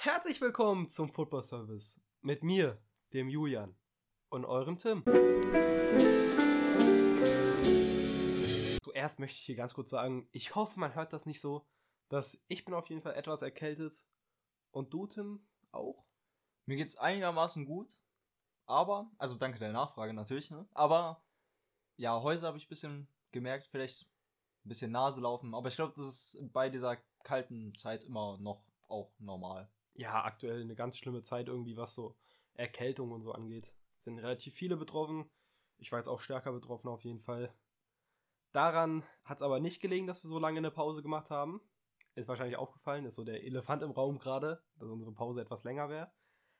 Herzlich willkommen zum Football Service mit mir, dem Julian und eurem Tim. Zuerst möchte ich hier ganz kurz sagen, ich hoffe, man hört das nicht so, dass ich bin auf jeden Fall etwas erkältet und du, Tim, auch? Mir geht's einigermaßen gut, aber, also danke der Nachfrage natürlich, ne? Aber ja, heute habe ich ein bisschen gemerkt, vielleicht ein bisschen Nase laufen, aber ich glaube, das ist bei dieser kalten Zeit immer noch auch normal. Ja, aktuell eine ganz schlimme Zeit irgendwie, was so Erkältung und so angeht. Sind relativ viele betroffen. Ich war jetzt auch stärker betroffen auf jeden Fall. Daran hat es aber nicht gelegen, dass wir so lange eine Pause gemacht haben. Ist wahrscheinlich aufgefallen, ist so der Elefant im Raum gerade, dass unsere Pause etwas länger wäre.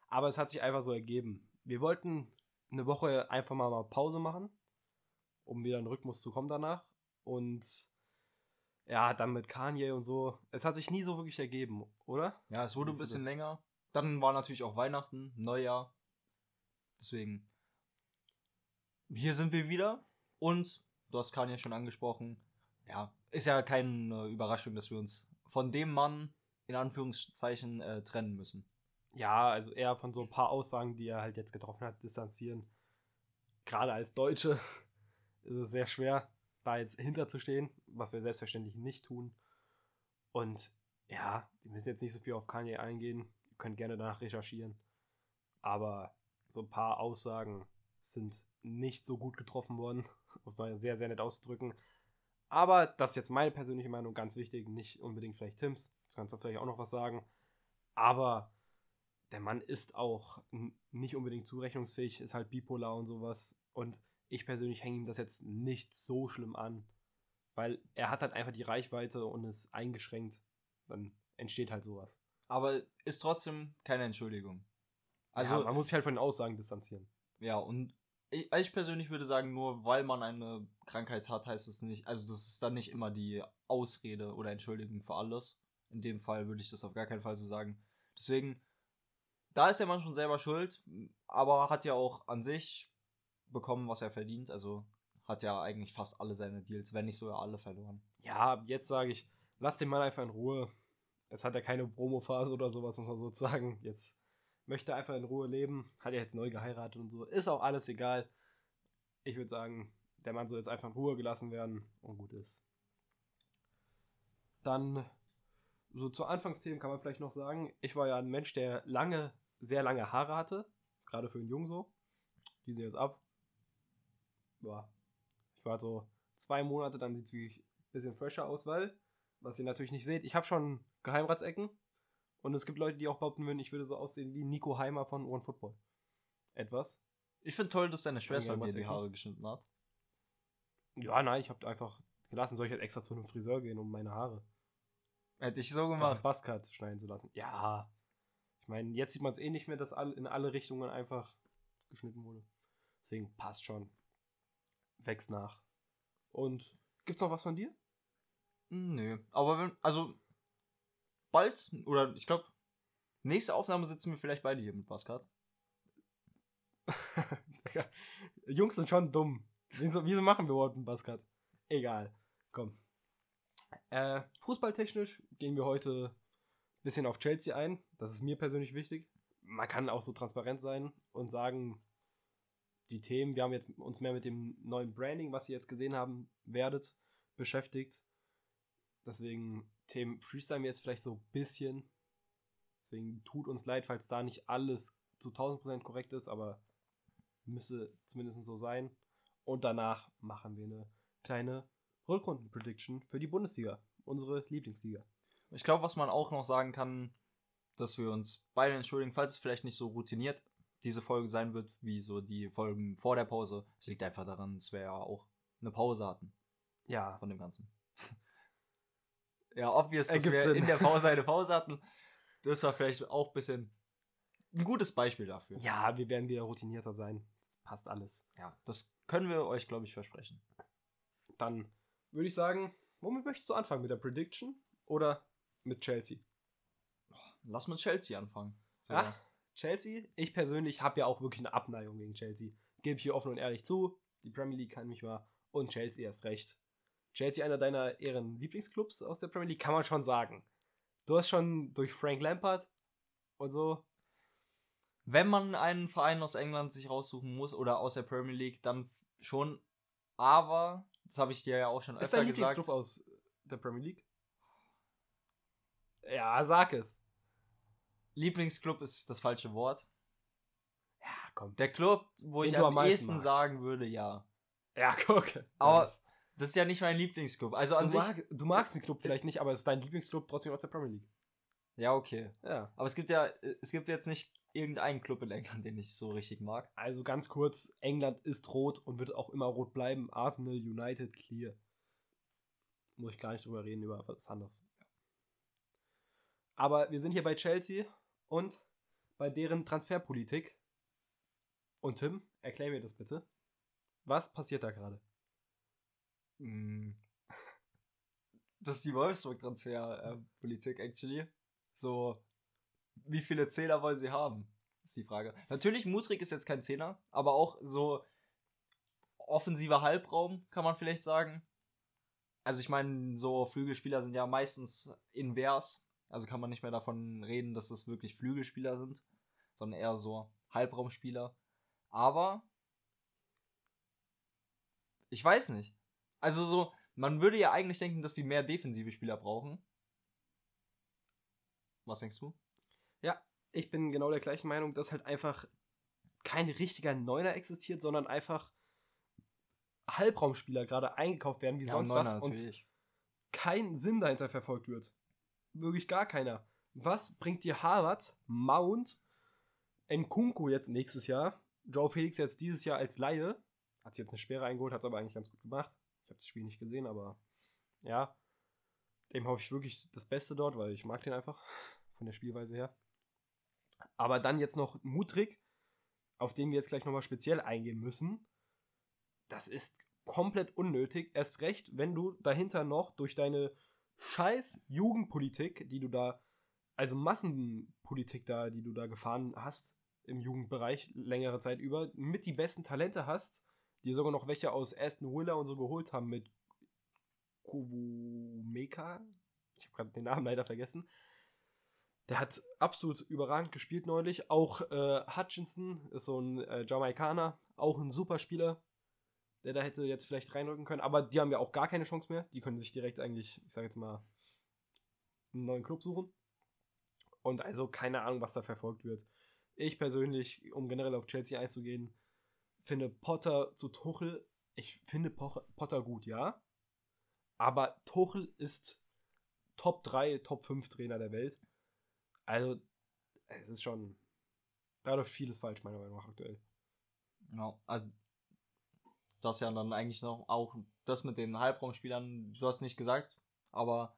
Aber es hat sich einfach so ergeben. Wir wollten eine Woche einfach mal, Pause machen, um wieder in Rhythmus zu kommen danach. Und ja, dann mit Kanye und so. Es hat sich nie so wirklich ergeben, oder? Ja, es wurde ein bisschen das? länger. Dann war natürlich auch Weihnachten, Neujahr. Deswegen. Hier sind wir wieder. Und du hast Kanye schon angesprochen. Ja, ist ja keine Überraschung, dass wir uns von dem Mann in Anführungszeichen äh, trennen müssen. Ja, also eher von so ein paar Aussagen, die er halt jetzt getroffen hat, distanzieren. Gerade als Deutsche ist es sehr schwer, da jetzt hinterzustehen, was wir selbstverständlich nicht tun. Und ja, wir müssen jetzt nicht so viel auf Kanye eingehen. Ihr könnt gerne danach recherchieren. Aber so ein paar Aussagen sind nicht so gut getroffen worden, um es mal sehr, sehr nett auszudrücken. Aber das ist jetzt meine persönliche Meinung, ganz wichtig, nicht unbedingt vielleicht Tims. Du kannst da vielleicht auch noch was sagen. Aber der Mann ist auch nicht unbedingt zurechnungsfähig, ist halt bipolar und sowas. Und ich persönlich hänge ihm das jetzt nicht so schlimm an, weil er hat halt einfach die Reichweite und ist eingeschränkt. Dann entsteht halt sowas. Aber ist trotzdem keine Entschuldigung. Also Also, ja, man muss sich halt von den Aussagen distanzieren. Ja, und ich, ich persönlich würde sagen, nur weil man eine Krankheit hat, heißt es nicht, also das ist dann nicht immer die Ausrede oder Entschuldigung für alles. In dem Fall würde ich das auf gar keinen Fall so sagen. Deswegen, da ist der Mann schon selber schuld, aber hat ja auch an sich bekommen, was er verdient. Also hat ja eigentlich fast alle seine Deals, wenn nicht sogar alle verloren. Ja, jetzt sage ich, lass den Mann einfach in Ruhe. Jetzt hat er keine Promophase oder sowas, muss man so sagen. Jetzt möchte er einfach in Ruhe leben. Hat er jetzt neu geheiratet und so. Ist auch alles egal. Ich würde sagen, der Mann soll jetzt einfach in Ruhe gelassen werden und gut ist. Dann, so zu Anfangsthemen kann man vielleicht noch sagen, ich war ja ein Mensch, der lange, sehr lange Haare hatte. Gerade für einen Jungen so. Die sind jetzt ab. Ja. Ich war so zwei Monate, dann sieht es wirklich ein bisschen fresher aus, weil, was ihr natürlich nicht seht, ich habe schon Geheimratsecken. Und es gibt Leute, die auch behaupten würden, ich würde so aussehen wie Nico Heimer von One Football. Etwas. Ich finde toll, dass deine Schwester dir die Haare geschnitten hat. Ja, nein, ich habe einfach gelassen, soll ich halt extra zu einem Friseur gehen, um meine Haare Hätte ich so gemacht. Buzzcut schneiden zu lassen. Ja. Ich meine, jetzt sieht man es eh nicht mehr, dass in alle Richtungen einfach geschnitten wurde. Deswegen passt schon. Wächst nach. Und gibt's noch was von dir? Nö. Aber wenn, also, bald, oder ich glaube, nächste Aufnahme sitzen wir vielleicht beide hier mit Pascal. Jungs sind schon dumm. Wieso, wieso machen wir überhaupt einen Buzzcut? Egal. Komm. Äh, fußballtechnisch gehen wir heute ein bisschen auf Chelsea ein. Das ist mir persönlich wichtig. Man kann auch so transparent sein und sagen, die Themen, wir haben jetzt uns mehr mit dem neuen Branding, was ihr jetzt gesehen haben werdet, beschäftigt. Deswegen Themen freestylen wir jetzt vielleicht so ein bisschen. Deswegen tut uns leid, falls da nicht alles zu 1000% korrekt ist, aber müsste zumindest so sein. Und danach machen wir eine kleine Rückrunden-Prediction für die Bundesliga, unsere Lieblingsliga. Ich glaube, was man auch noch sagen kann, dass wir uns beide entschuldigen, falls es vielleicht nicht so routiniert diese Folge sein wird, wie so die Folgen vor der Pause. Es liegt einfach daran, dass wir ja auch eine Pause hatten Ja, von dem Ganzen. ja, obvious, dass wir Sinn. in der Pause eine Pause hatten. Das war vielleicht auch ein bisschen ein gutes Beispiel dafür. ja, wir werden wieder routinierter sein. Das passt alles. ja das können wir euch, glaube ich, versprechen. Dann würde ich sagen, womit möchtest du anfangen? Mit der Prediction oder mit Chelsea? Lass mit Chelsea anfangen. So. Ja, Chelsea, ich persönlich habe ja auch wirklich eine Abneigung gegen Chelsea. Gebe ich hier offen und ehrlich zu. Die Premier League kann mich mal und Chelsea erst recht. Chelsea einer deiner ehren Lieblingsclubs aus der Premier League, kann man schon sagen. Du hast schon durch Frank Lampard und so. Wenn man einen Verein aus England sich raussuchen muss oder aus der Premier League, dann schon. Aber, das habe ich dir ja auch schon Ist öfter dein gesagt. Lieblingsclub aus der Premier League? Ja, sag es. Lieblingsclub ist das falsche Wort. Ja, komm. Der Club, wo Den ich am ehesten magst. sagen würde, ja. Ja, guck. Aber das, Das ist ja nicht mein Lieblingsclub. Also an du, sich. mag, du magst den Club vielleicht nicht, aber es ist dein Lieblingsclub trotzdem aus der Premier League. Ja, okay. Ja. Aber es gibt ja, es gibt jetzt nicht irgendeinen Club in England, den ich so richtig mag. Also ganz kurz, England ist rot und wird auch immer rot bleiben. Arsenal, United, clear. Muss ich gar nicht drüber reden, über was anderes. Aber wir sind hier bei Chelsea und bei deren Transferpolitik. Und Tim, erklär mir das bitte. Was passiert da gerade? Mm. Das ist die Wolfsburg-Transfer-Politik, actually. So, wie viele Zehner wollen sie haben? Ist die Frage. Natürlich, Mutrik ist jetzt kein Zehner, aber auch so offensiver Halbraum, kann man vielleicht sagen. Also, ich meine, so Flügelspieler sind ja meistens invers. Also kann man nicht mehr davon reden, dass das wirklich Flügelspieler sind, sondern eher so Halbraumspieler. Aber ich weiß nicht. Also so, man würde ja eigentlich denken, dass sie mehr defensive Spieler brauchen. Was denkst du? Ich bin genau der gleichen Meinung, dass halt einfach kein richtiger Neuner existiert, sondern einfach Halbraumspieler gerade eingekauft werden wie sonst was und kein Sinn dahinter verfolgt wird. Wirklich gar keiner. Was bringt dir Harvard, Mount, Nkunku jetzt nächstes Jahr, Joe Felix jetzt dieses Jahr als Laie, hat sich jetzt eine Sperre eingeholt, hat es aber eigentlich ganz gut gemacht. Ich habe das Spiel nicht gesehen, aber ja, dem hoffe ich wirklich das Beste dort, weil ich mag den einfach von der Spielweise her. Aber dann jetzt noch Mutrik, auf den wir jetzt gleich nochmal speziell eingehen müssen. Das ist komplett unnötig. Erst recht, wenn du dahinter noch durch deine scheiß Jugendpolitik, die du da, also Massenpolitik da, die du da gefahren hast im Jugendbereich längere Zeit über, mit die besten Talente hast, die sogar noch welche aus Aston Villa und so geholt haben mit Kovumeka. Ich habe gerade den Namen leider vergessen. Der hat absolut überragend gespielt neulich. Auch äh, Hutchinson ist so ein äh, Jamaikaner, auch ein super Spieler, der da hätte jetzt vielleicht reinrücken können. Aber die haben ja auch gar keine Chance mehr. Die können sich direkt eigentlich, ich sage jetzt mal, einen neuen Club suchen. Und also keine Ahnung, was da verfolgt wird. Ich persönlich, um generell auf Chelsea einzugehen, finde Potter zu Tuchel. Ich finde Potter gut, ja. Aber Tuchel ist Top 3, Top 5 Trainer der Welt. Also, es ist schon. Da läuft vieles falsch, meiner Meinung nach, aktuell. Ja, also das ja dann eigentlich noch auch das mit den Halbraumspielern, du hast nicht gesagt, aber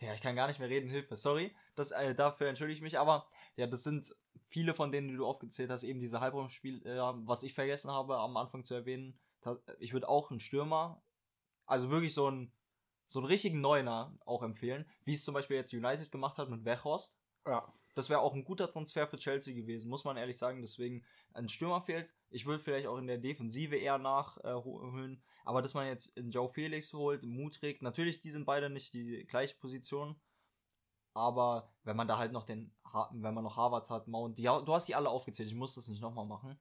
ja, ich kann gar nicht mehr reden, Hilfe, sorry, das, äh, dafür entschuldige ich mich, aber ja, das sind viele von denen, die du aufgezählt hast, eben diese Halbraumspieler, was ich vergessen habe am Anfang zu erwähnen, ich würde auch einen Stürmer, also wirklich so einen, so einen richtigen Neuner auch empfehlen, wie es zum Beispiel jetzt United gemacht hat mit Weghorst, Ja. das wäre auch ein guter Transfer für Chelsea gewesen, muss man ehrlich sagen. Deswegen ein Stürmer fehlt. Ich würde vielleicht auch in der Defensive eher nachholen. aber dass man jetzt in Joe Felix holt, Mutrik, natürlich, die sind beide nicht die gleiche Position. Aber wenn man da halt noch den, wenn man noch Harvards hat, Mount, die, du hast die alle aufgezählt, ich muss das nicht nochmal machen.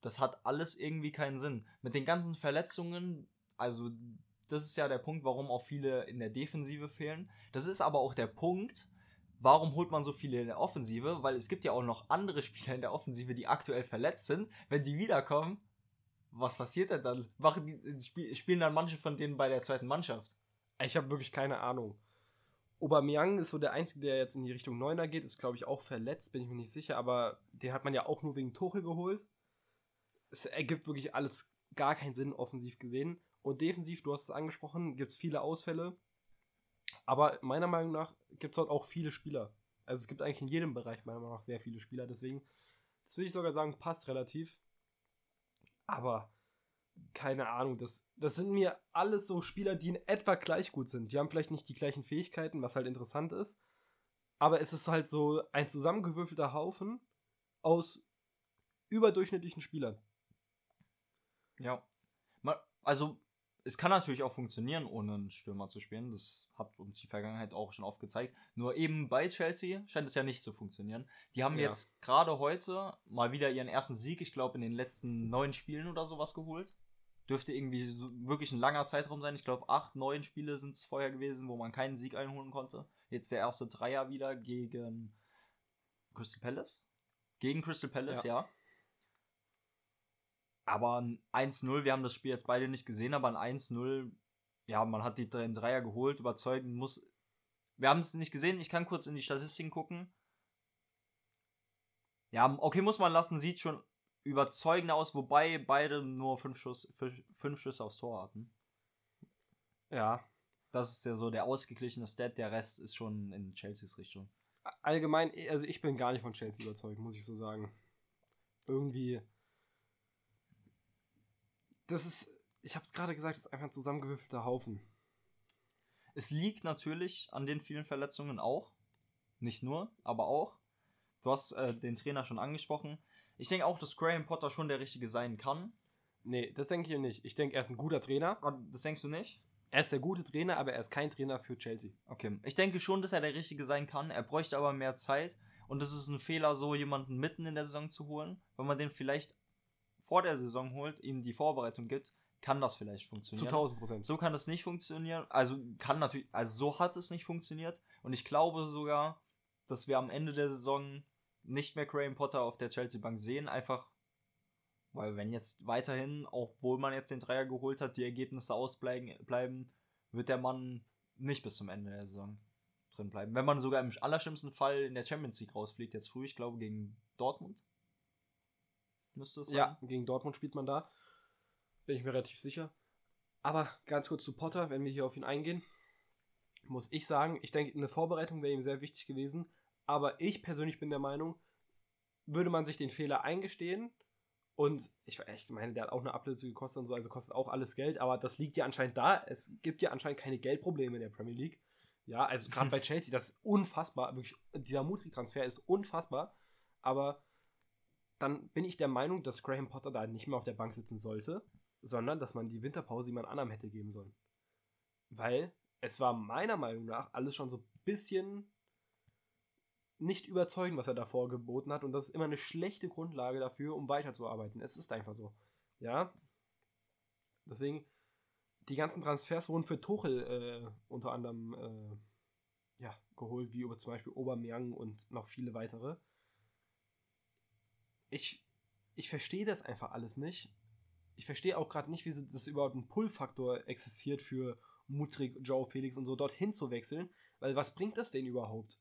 Das hat alles irgendwie keinen Sinn. Mit den ganzen Verletzungen, also das ist ja der Punkt, warum auch viele in der Defensive fehlen. Das ist aber auch der Punkt, warum holt man so viele in der Offensive? Weil es gibt ja auch noch andere Spieler in der Offensive, die aktuell verletzt sind. Wenn die wiederkommen, was passiert denn dann? Machen die, spiel- spielen dann manche von denen bei der zweiten Mannschaft? Ich habe wirklich keine Ahnung. Aubameyang ist so der Einzige, der jetzt in die Richtung Neuner geht. Ist, glaube ich, auch verletzt, bin ich mir nicht sicher. Aber den hat man ja auch nur wegen Tuchel geholt. Es ergibt wirklich alles gar keinen Sinn, offensiv gesehen. Und defensiv, du hast es angesprochen, gibt es viele Ausfälle. Aber meiner Meinung nach gibt es dort auch viele Spieler. Also es gibt eigentlich in jedem Bereich meiner Meinung nach sehr viele Spieler. Deswegen, das würde ich sogar sagen, passt relativ. Aber keine Ahnung, das, das sind mir alles so Spieler, die in etwa gleich gut sind. Die haben vielleicht nicht die gleichen Fähigkeiten, was halt interessant ist. Aber es ist halt so ein zusammengewürfelter Haufen aus überdurchschnittlichen Spielern. Ja. Also, es kann natürlich auch funktionieren, ohne einen Stürmer zu spielen. Das hat uns die Vergangenheit auch schon oft gezeigt. Nur eben bei Chelsea scheint es ja nicht zu funktionieren. Die haben Ja. jetzt gerade heute mal wieder ihren ersten Sieg, ich glaube, in den letzten neun Spielen oder sowas geholt. Dürfte irgendwie so wirklich ein langer Zeitraum sein. Ich glaube, acht, neun Spiele sind es vorher gewesen, wo man keinen Sieg einholen konnte. Jetzt der erste Dreier wieder gegen Crystal Palace. Gegen Crystal Palace, ja. Aber ein 1-0, wir haben das Spiel jetzt beide nicht gesehen, aber ein 1-0, ja, man hat die den Dreier geholt, überzeugend muss. Wir haben es nicht gesehen, ich kann kurz in die Statistiken gucken. Ja, okay, muss man lassen, sieht schon überzeugend aus, wobei beide nur fünf, Schuss, fünf, fünf Schüsse aufs Tor hatten. Ja. Das ist ja so der ausgeglichene Stat, der Rest ist schon in Chelseas Richtung. Allgemein, also ich bin gar nicht von Chelsea überzeugt, muss ich so sagen. Irgendwie. Das ist, ich habe es gerade gesagt, das ist einfach ein zusammengewürfelter Haufen. Es liegt natürlich an den vielen Verletzungen auch. Nicht nur, aber auch. Du hast äh, den Trainer schon angesprochen. Ich denke auch, dass Graham Potter schon der Richtige sein kann. Nee, das denke ich nicht. Ich denke, er ist ein guter Trainer. Aber Das denkst du nicht? Er ist der gute Trainer, aber er ist kein Trainer für Chelsea. Okay. Ich denke schon, dass er der Richtige sein kann. Er bräuchte aber mehr Zeit. Und es ist ein Fehler, so jemanden mitten in der Saison zu holen. Wenn man den vielleicht vor der Saison holt, ihm die Vorbereitung gibt, kann das vielleicht Zu funktionieren. 1000 Prozent. So kann das nicht funktionieren. Also kann natürlich, also so hat es nicht funktioniert. Und ich glaube sogar, dass wir am Ende der Saison nicht mehr Graham Potter auf der Chelsea Bank sehen. Einfach, weil wenn jetzt weiterhin, obwohl man jetzt den Dreier geholt hat, die Ergebnisse ausbleiben, bleiben, wird der Mann nicht bis zum Ende der Saison drin bleiben. Wenn man sogar im allerschlimmsten Fall in der Champions League rausfliegt, jetzt früh, ich glaube gegen Dortmund. Müsste es sein. Ja, gegen Dortmund spielt man da. Bin ich mir relativ sicher. Aber ganz kurz zu Potter, wenn wir hier auf ihn eingehen, muss ich sagen, ich denke, eine Vorbereitung wäre ihm sehr wichtig gewesen. Aber ich persönlich bin der Meinung, würde man sich den Fehler eingestehen und ich, ich meine, der hat auch eine Ablöse gekostet und so, also kostet auch alles Geld, aber das liegt ja anscheinend da. Es gibt ja anscheinend keine Geldprobleme in der Premier League. Ja, also gerade bei Chelsea, das ist unfassbar. Wirklich, dieser Mutri-Transfer ist unfassbar. Aber dann bin ich der Meinung, dass Graham Potter da nicht mehr auf der Bank sitzen sollte, sondern dass man die Winterpause jemand anderem hätte geben sollen. Weil es war meiner Meinung nach alles schon so ein bisschen nicht überzeugend, was er davor geboten hat. Und das ist immer eine schlechte Grundlage dafür, um weiterzuarbeiten. Es ist einfach so. Ja. Deswegen, die ganzen Transfers wurden für Tuchel äh, unter anderem äh, ja, geholt, wie über zum Beispiel Aubameyang und noch viele weitere. Ich, ich verstehe das einfach alles nicht. Ich verstehe auch gerade nicht, wieso das überhaupt ein Pull-Faktor existiert für Mutrik, Joe Felix und so dorthin zu wechseln, weil was bringt das denen überhaupt?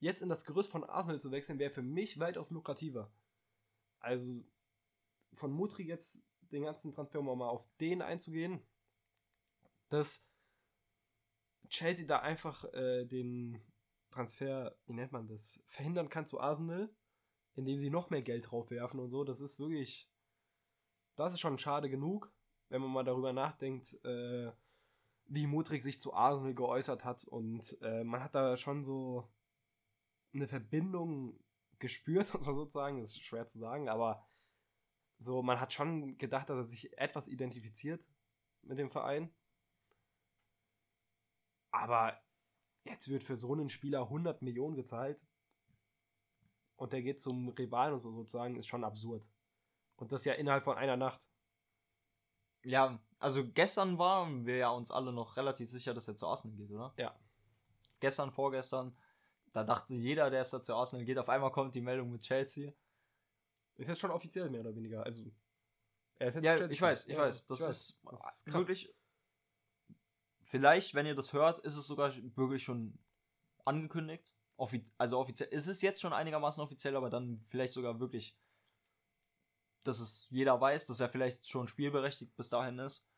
Jetzt in das Gerüst von Arsenal zu wechseln, wäre für mich weitaus lukrativer. Also von Mutrik jetzt den ganzen Transfer, um mal auf den einzugehen, dass Chelsea da einfach äh, den Transfer, wie nennt man das, verhindern kann zu Arsenal, indem sie noch mehr Geld draufwerfen und so. Das ist wirklich, das ist schon schade genug, wenn man mal darüber nachdenkt, äh, wie Mutrik sich zu Arsenal geäußert hat. Und äh, man hat da schon so eine Verbindung gespürt, oder sozusagen, das ist schwer zu sagen, aber so, man hat schon gedacht, dass er sich etwas identifiziert mit dem Verein. Aber jetzt wird für so einen Spieler 100 Millionen gezahlt und der geht zum Rivalen sozusagen, ist schon absurd. Und das ja innerhalb von einer Nacht. Ja, also gestern waren wir ja uns alle noch relativ sicher, dass er zu Arsenal geht, oder? Ja. Gestern, vorgestern, da dachte jeder, der ist da zu Arsenal geht, auf einmal kommt die Meldung mit Chelsea. Ist jetzt schon offiziell mehr oder weniger. Also, er ist jetzt Ja, ich weiß, ich Ja, weiß. Das ich weiß. ist, Das ist wirklich. Vielleicht, wenn ihr das hört, ist es sogar wirklich schon angekündigt. Offi also offiziell. Es ist jetzt schon einigermaßen offiziell, aber dann vielleicht sogar wirklich, dass es jeder weiß, dass er vielleicht schon spielberechtigt bis dahin ist.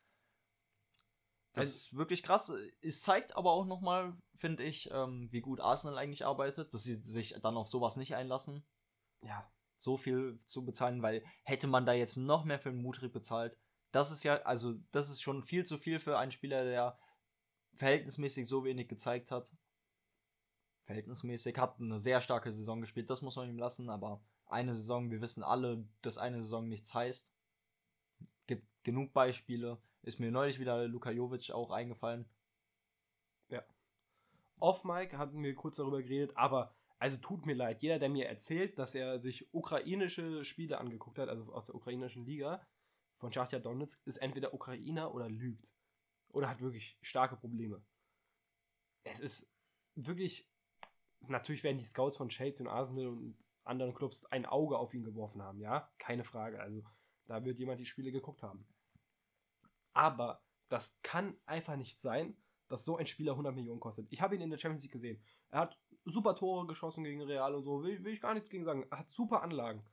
Das Also- ist wirklich krass. Es zeigt aber auch nochmal, finde ich, ähm, wie gut Arsenal eigentlich arbeitet, dass sie sich dann auf sowas nicht einlassen Ja. so viel zu bezahlen, weil hätte man da jetzt noch mehr für einen Mutrik bezahlt, das ist ja, also das ist schon viel zu viel für einen Spieler, der verhältnismäßig so wenig gezeigt hat. Verhältnismäßig hat eine sehr starke Saison gespielt, das muss man ihm lassen, aber eine Saison, wir wissen alle, dass eine Saison nichts heißt. Gibt genug Beispiele. Ist mir neulich wieder Luka Jovic auch eingefallen. Off-Mic hatten wir kurz darüber geredet, aber also tut mir leid, jeder, der mir erzählt, dass er sich ukrainische Spiele angeguckt hat, also aus der ukrainischen Liga von Schachtja Donetsk, ist entweder Ukrainer oder lügt. Oder hat wirklich starke Probleme. Es ist wirklich, natürlich werden die Scouts von Chelsea und Arsenal und anderen Clubs ein Auge auf ihn geworfen haben, ja, keine Frage. Also da wird jemand die Spiele geguckt haben. Aber das kann einfach nicht sein, dass so ein Spieler 100 Millionen kostet. Ich habe ihn in der Champions League gesehen. Er hat super Tore geschossen gegen Real und so, will, will ich gar nichts gegen sagen. Er hat super Anlagen.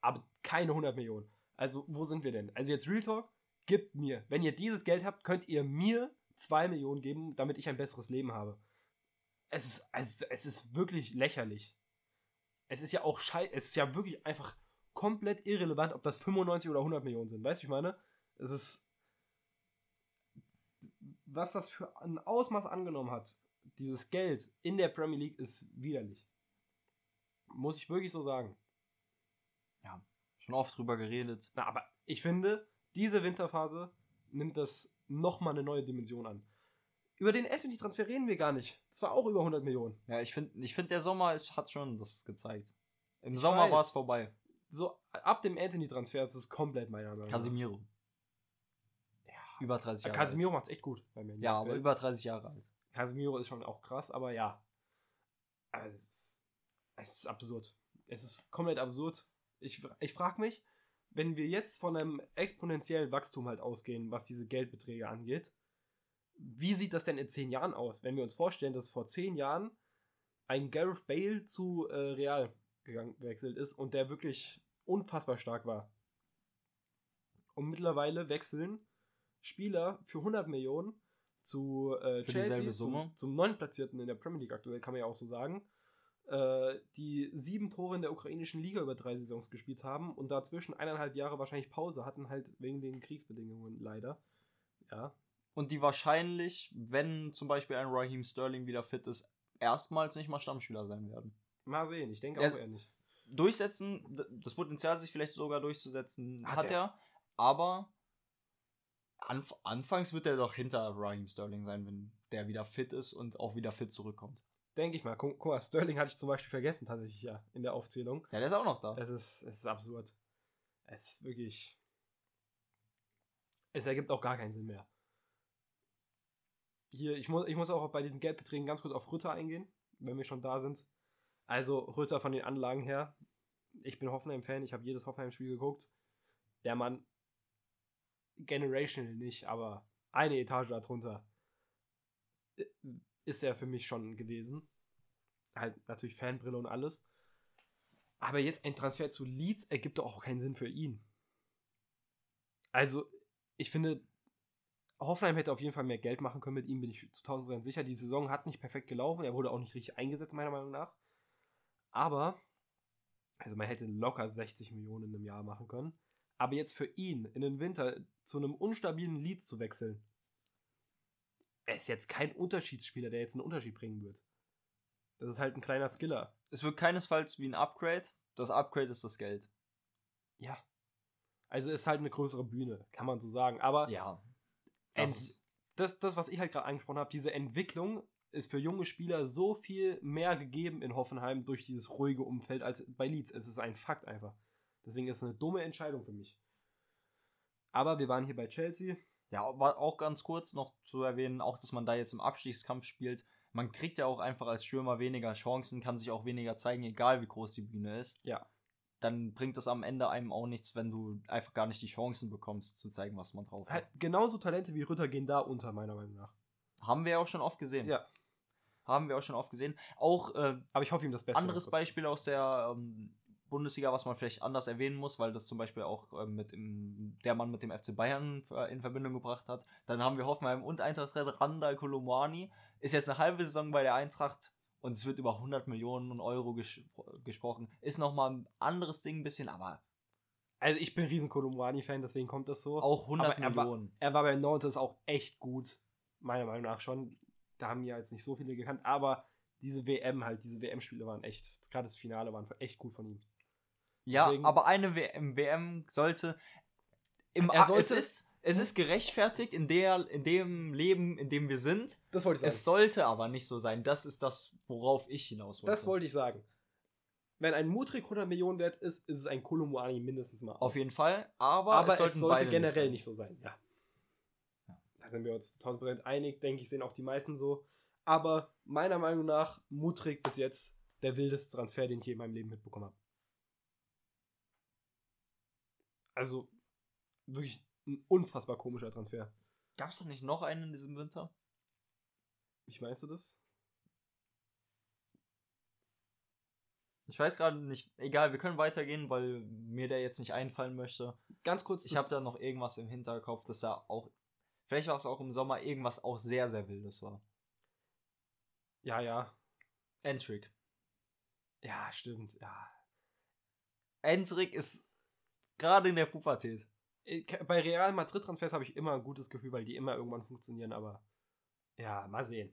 Aber keine 100 Millionen. Also, wo sind wir denn? Also, jetzt Real Talk, gibt mir, wenn ihr dieses Geld habt, könnt ihr mir 2 Millionen geben, damit ich ein besseres Leben habe. Es ist, also, es ist wirklich lächerlich. Es ist ja auch scheiße, es ist ja wirklich einfach komplett irrelevant, ob das 95 oder 100 Millionen sind. Weißt du, ich meine? Es ist, was das für ein Ausmaß angenommen hat, dieses Geld in der Premier League, ist widerlich. Muss ich wirklich so sagen. Ja, schon oft drüber geredet. Na, aber ich finde, diese Winterphase nimmt das nochmal eine neue Dimension an. Über den Anthony-Transfer reden wir gar nicht. Das war auch über 100 Millionen. Ja, ich finde, ich find, der Sommer ist, hat schon das gezeigt. Im Ich Sommer war es vorbei. So, ab dem Anthony-Transfer ist es komplett meiner Meinung nach. Casemiro. Ja. Über 30 Jahre Casemiro macht es echt gut bei mir. Ja, aber über 30 Jahre alt. Casemiro ist schon auch krass, aber ja. Aber es ist, es ist absurd. Es ist komplett absurd. Ich, ich frage mich, wenn wir jetzt von einem exponentiellen Wachstum halt ausgehen, was diese Geldbeträge angeht, wie sieht das denn in zehn Jahren aus, wenn wir uns vorstellen, dass vor zehn Jahren ein Gareth Bale zu äh, Real gegangen, gewechselt ist und der wirklich unfassbar stark war. Und mittlerweile wechseln Spieler für 100 Millionen zu äh, Für Chelsea, zum, zum neunplatzierten in der Premier League aktuell, kann man ja auch so sagen, äh, die sieben Tore in der ukrainischen Liga über drei Saisons gespielt haben und dazwischen eineinhalb Jahre wahrscheinlich Pause hatten, halt wegen den Kriegsbedingungen leider. Ja, Und die wahrscheinlich, wenn zum Beispiel ein Raheem Sterling wieder fit ist, erstmals nicht mal Stammspieler sein werden. mal sehen, ich denke auch eher nicht. Durchsetzen, das Potenzial, sich vielleicht sogar durchzusetzen, Hat hat, er. er. Aber anf anfangs wird er doch hinter Raheem Sterling sein, wenn der wieder fit ist und auch wieder fit zurückkommt. Denke ich mal. Guck, guck mal, Sterling hatte ich zum Beispiel vergessen, tatsächlich ja, in der Aufzählung. Ja, der ist auch noch da. Es ist, es ist absurd. Es ist wirklich. Es ergibt auch gar keinen Sinn mehr. Hier, ich muss, ich muss auch bei diesen Geldbeträgen ganz kurz auf Rütter eingehen, wenn wir schon da sind. Also, Rütter von den Anlagen her. Ich bin Hoffenheim-Fan, ich habe jedes Hoffenheim-Spiel geguckt. Der Mann, generational nicht, aber eine Etage darunter, äh, ist er für mich schon gewesen. Halt natürlich Fanbrille und alles. Aber jetzt ein Transfer zu Leeds ergibt doch auch keinen Sinn für ihn. Also, ich finde, Hoffenheim hätte auf jeden Fall mehr Geld machen können mit ihm, bin ich zu 1000% sicher. Die Saison hat nicht perfekt gelaufen, er wurde auch nicht richtig eingesetzt, meiner Meinung nach. Aber, also man hätte locker 60 Millionen in einem Jahr machen können. Aber jetzt für ihn in den Winter zu einem unstabilen Leeds zu wechseln, er ist jetzt kein Unterschiedsspieler, der jetzt einen Unterschied bringen wird. Das ist halt ein kleiner Skiller. Es wird keinesfalls wie ein Upgrade. Das Upgrade ist das Geld. Ja. Also ist halt eine größere Bühne, kann man so sagen. Aber Ja. Das das, das, was ich halt gerade angesprochen habe, diese Entwicklung ist für junge Spieler so viel mehr gegeben in Hoffenheim durch dieses ruhige Umfeld als bei Leeds. Es ist ein Fakt einfach. Deswegen ist es eine dumme Entscheidung für mich. Aber wir waren hier bei Chelsea. ja, war auch ganz kurz noch zu erwähnen, auch dass man da jetzt im Abstiegskampf spielt. Man kriegt ja auch einfach als Stürmer weniger Chancen, kann sich auch weniger zeigen, egal wie groß die Bühne ist. Ja. Dann bringt das am Ende einem auch nichts, wenn du einfach gar nicht die Chancen bekommst, zu zeigen, was man drauf hat. Halt genauso Talente wie Rütter gehen da unter, meiner Meinung nach. Haben wir ja auch schon oft gesehen. Ja. Haben wir auch schon oft gesehen. Auch äh, Aber ich hoffe ihm das Beste. anderes Beispiel aus der ähm, Bundesliga, was man vielleicht anders erwähnen muss, weil das zum Beispiel auch ähm, mit dem, der Mann mit dem FC Bayern äh, in Verbindung gebracht hat. Dann haben wir Hoffenheim und Eintracht Randall Kolomwani. Ist jetzt eine halbe Saison bei der Eintracht und es wird über 100 Millionen Euro ges gesprochen. Ist nochmal ein anderes Ding ein bisschen, aber Also ich bin riesen Kolumani-Fan, deswegen kommt das so. auch 100 Aber er war- Millionen. Er war bei Nantes auch echt gut. Meiner Meinung nach schon. Da haben ja jetzt nicht so viele gekannt, aber diese WM halt, diese WM-Spiele waren echt, gerade das Finale waren echt gut von ihm. Ja, deswegen- aber eine WM, WM sollte im Er sollte- es ist Es ist gerechtfertigt in, der, in dem Leben, in dem wir sind. Das wollte ich sagen. Es sollte aber nicht so sein. Das ist das, worauf ich hinaus wollte. das wollte ich sagen. Wenn ein Mutrik 100 Millionen wert ist, ist es ein Kolomuani mindestens mal. Auf jeden Fall. Aber, aber es, es, sollte generell nicht so sein. Ja. Ja. Da sind wir uns 1000% einig, denke ich, sehen auch die meisten so. Aber meiner Meinung nach Mutrik bis jetzt der wildeste Transfer, den ich je in meinem Leben mitbekommen habe. Also wirklich ein unfassbar komischer Transfer. Gab es da nicht noch einen in diesem Winter? Wie meinst du das? Ich weiß gerade nicht. Egal, wir können weitergehen, weil mir der jetzt nicht einfallen möchte. Ganz kurz. Ich habe da noch irgendwas im Hinterkopf, dass da auch. Vielleicht war es auch im Sommer irgendwas auch sehr, sehr Wildes war. Ja, ja. Entrik. Ja, stimmt. Ja. Entrik ist gerade in der Pubertät. Ich- Bei Real Madrid-Transfers habe ich immer ein gutes Gefühl, weil die immer irgendwann funktionieren, aber ja, mal sehen.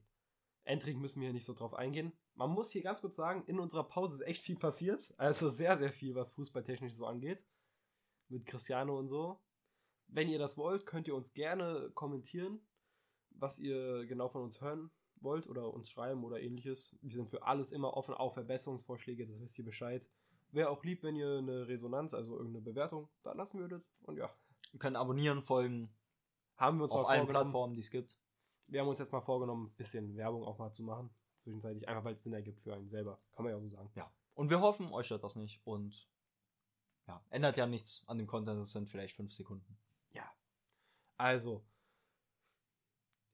Endlich müssen wir hier nicht so drauf eingehen. Man muss hier ganz kurz sagen, in unserer Pause ist echt viel passiert. Also sehr, sehr viel, was fußballtechnisch so angeht. Mit Cristiano und so. Wenn ihr das wollt, könnt ihr uns gerne kommentieren, was ihr genau von uns hören wollt oder uns schreiben oder ähnliches. Wir sind für alles immer offen, auch Verbesserungsvorschläge, das wisst ihr Bescheid. Wäre auch lieb, wenn ihr eine Resonanz, also irgendeine Bewertung da lassen würdet. Und ja, Wir können abonnieren, folgen. haben wir uns Auf allen. Plattformen, die es gibt. Wir haben uns jetzt mal vorgenommen, ein bisschen Werbung auch mal zu machen. Zwischenzeitlich, einfach weil es Sinn ergibt für einen selber. Kann man ja auch so sagen. Ja. Und wir hoffen, euch stört das nicht. Und ja, ändert ja nichts an dem Content. Es sind vielleicht fünf Sekunden. Ja. Also,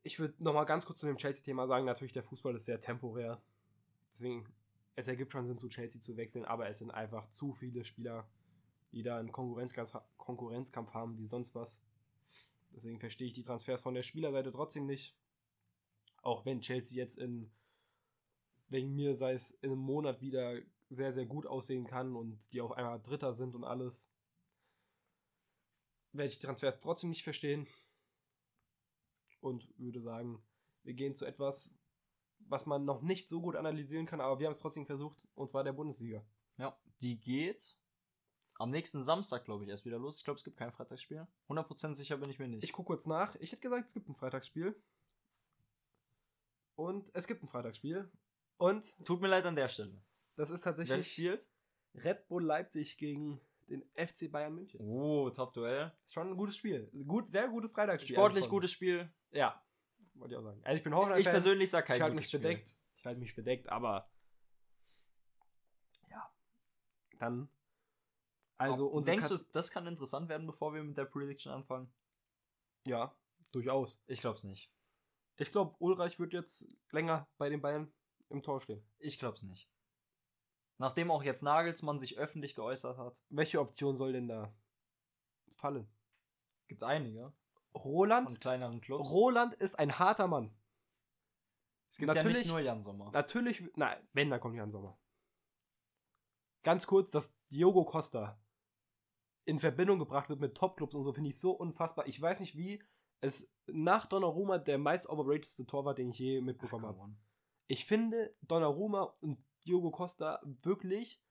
ich würde nochmal ganz kurz zu dem Chelsea-Thema sagen, natürlich, der Fußball ist sehr temporär. Deswegen, es ergibt schon Sinn, zu Chelsea zu wechseln, aber es sind einfach zu viele Spieler, die da einen Konkurrenzkampf, Konkurrenzkampf haben wie sonst was. Deswegen verstehe ich die Transfers von der Spielerseite trotzdem nicht. Auch wenn Chelsea jetzt in, wegen mir sei es in einem Monat wieder sehr, sehr gut aussehen kann und die auf einmal Dritter sind und alles werde ich die Transfers trotzdem nicht verstehen. Und würde sagen, wir gehen zu etwas, was man noch nicht so gut analysieren kann, aber wir haben es trotzdem versucht, und zwar der Bundesliga. Ja. Die geht am nächsten Samstag, glaube ich, erst wieder los. Ich glaube, es gibt kein Freitagsspiel. 100% sicher bin ich mir nicht. Ich gucke kurz nach. Ich hätte gesagt, es gibt ein Freitagsspiel. Und es gibt ein Freitagsspiel. Und Tut mir leid an der Stelle. das ist Wer tatsächlich spielt? Red Bull Leipzig gegen den FC Bayern München. Oh, Top-Duell. Ist schon ein gutes Spiel. Gut, sehr gutes Freitagsspiel. Sportlich Also gutes Spiel. Ja. Wollte ich auch sagen. Also ich bin Hoffenheim. Ich persönlich sag kein ich halte mich Spiel. bedeckt. Ich halte mich bedeckt, aber ja. Dann also Ob- Denkst du, Kat- das kann interessant werden, bevor wir mit der Prediction anfangen? ja, durchaus. Ich glaube es nicht. Ich glaube, Ulreich wird jetzt länger bei den Bayern im Tor stehen. Ich glaube es nicht. Nachdem auch jetzt Nagelsmann sich öffentlich geäußert hat, Welche Option soll denn da fallen? gibt einige Roland? von kleineren Clubs. Roland ist ein harter Mann. es gibt ja natürlich- nicht nur Jan Sommer. Natürlich, nein, wenn, dann kommt Jan Sommer. Ganz kurz, dass Diogo Costa in Verbindung gebracht wird mit Topclubs und so, finde ich so unfassbar. Ich weiß nicht, wie es nach Donnarumma der meist overratedste Torwart, den ich je mitbekommen habe. Ich finde Donnarumma und Diogo Costa wirklich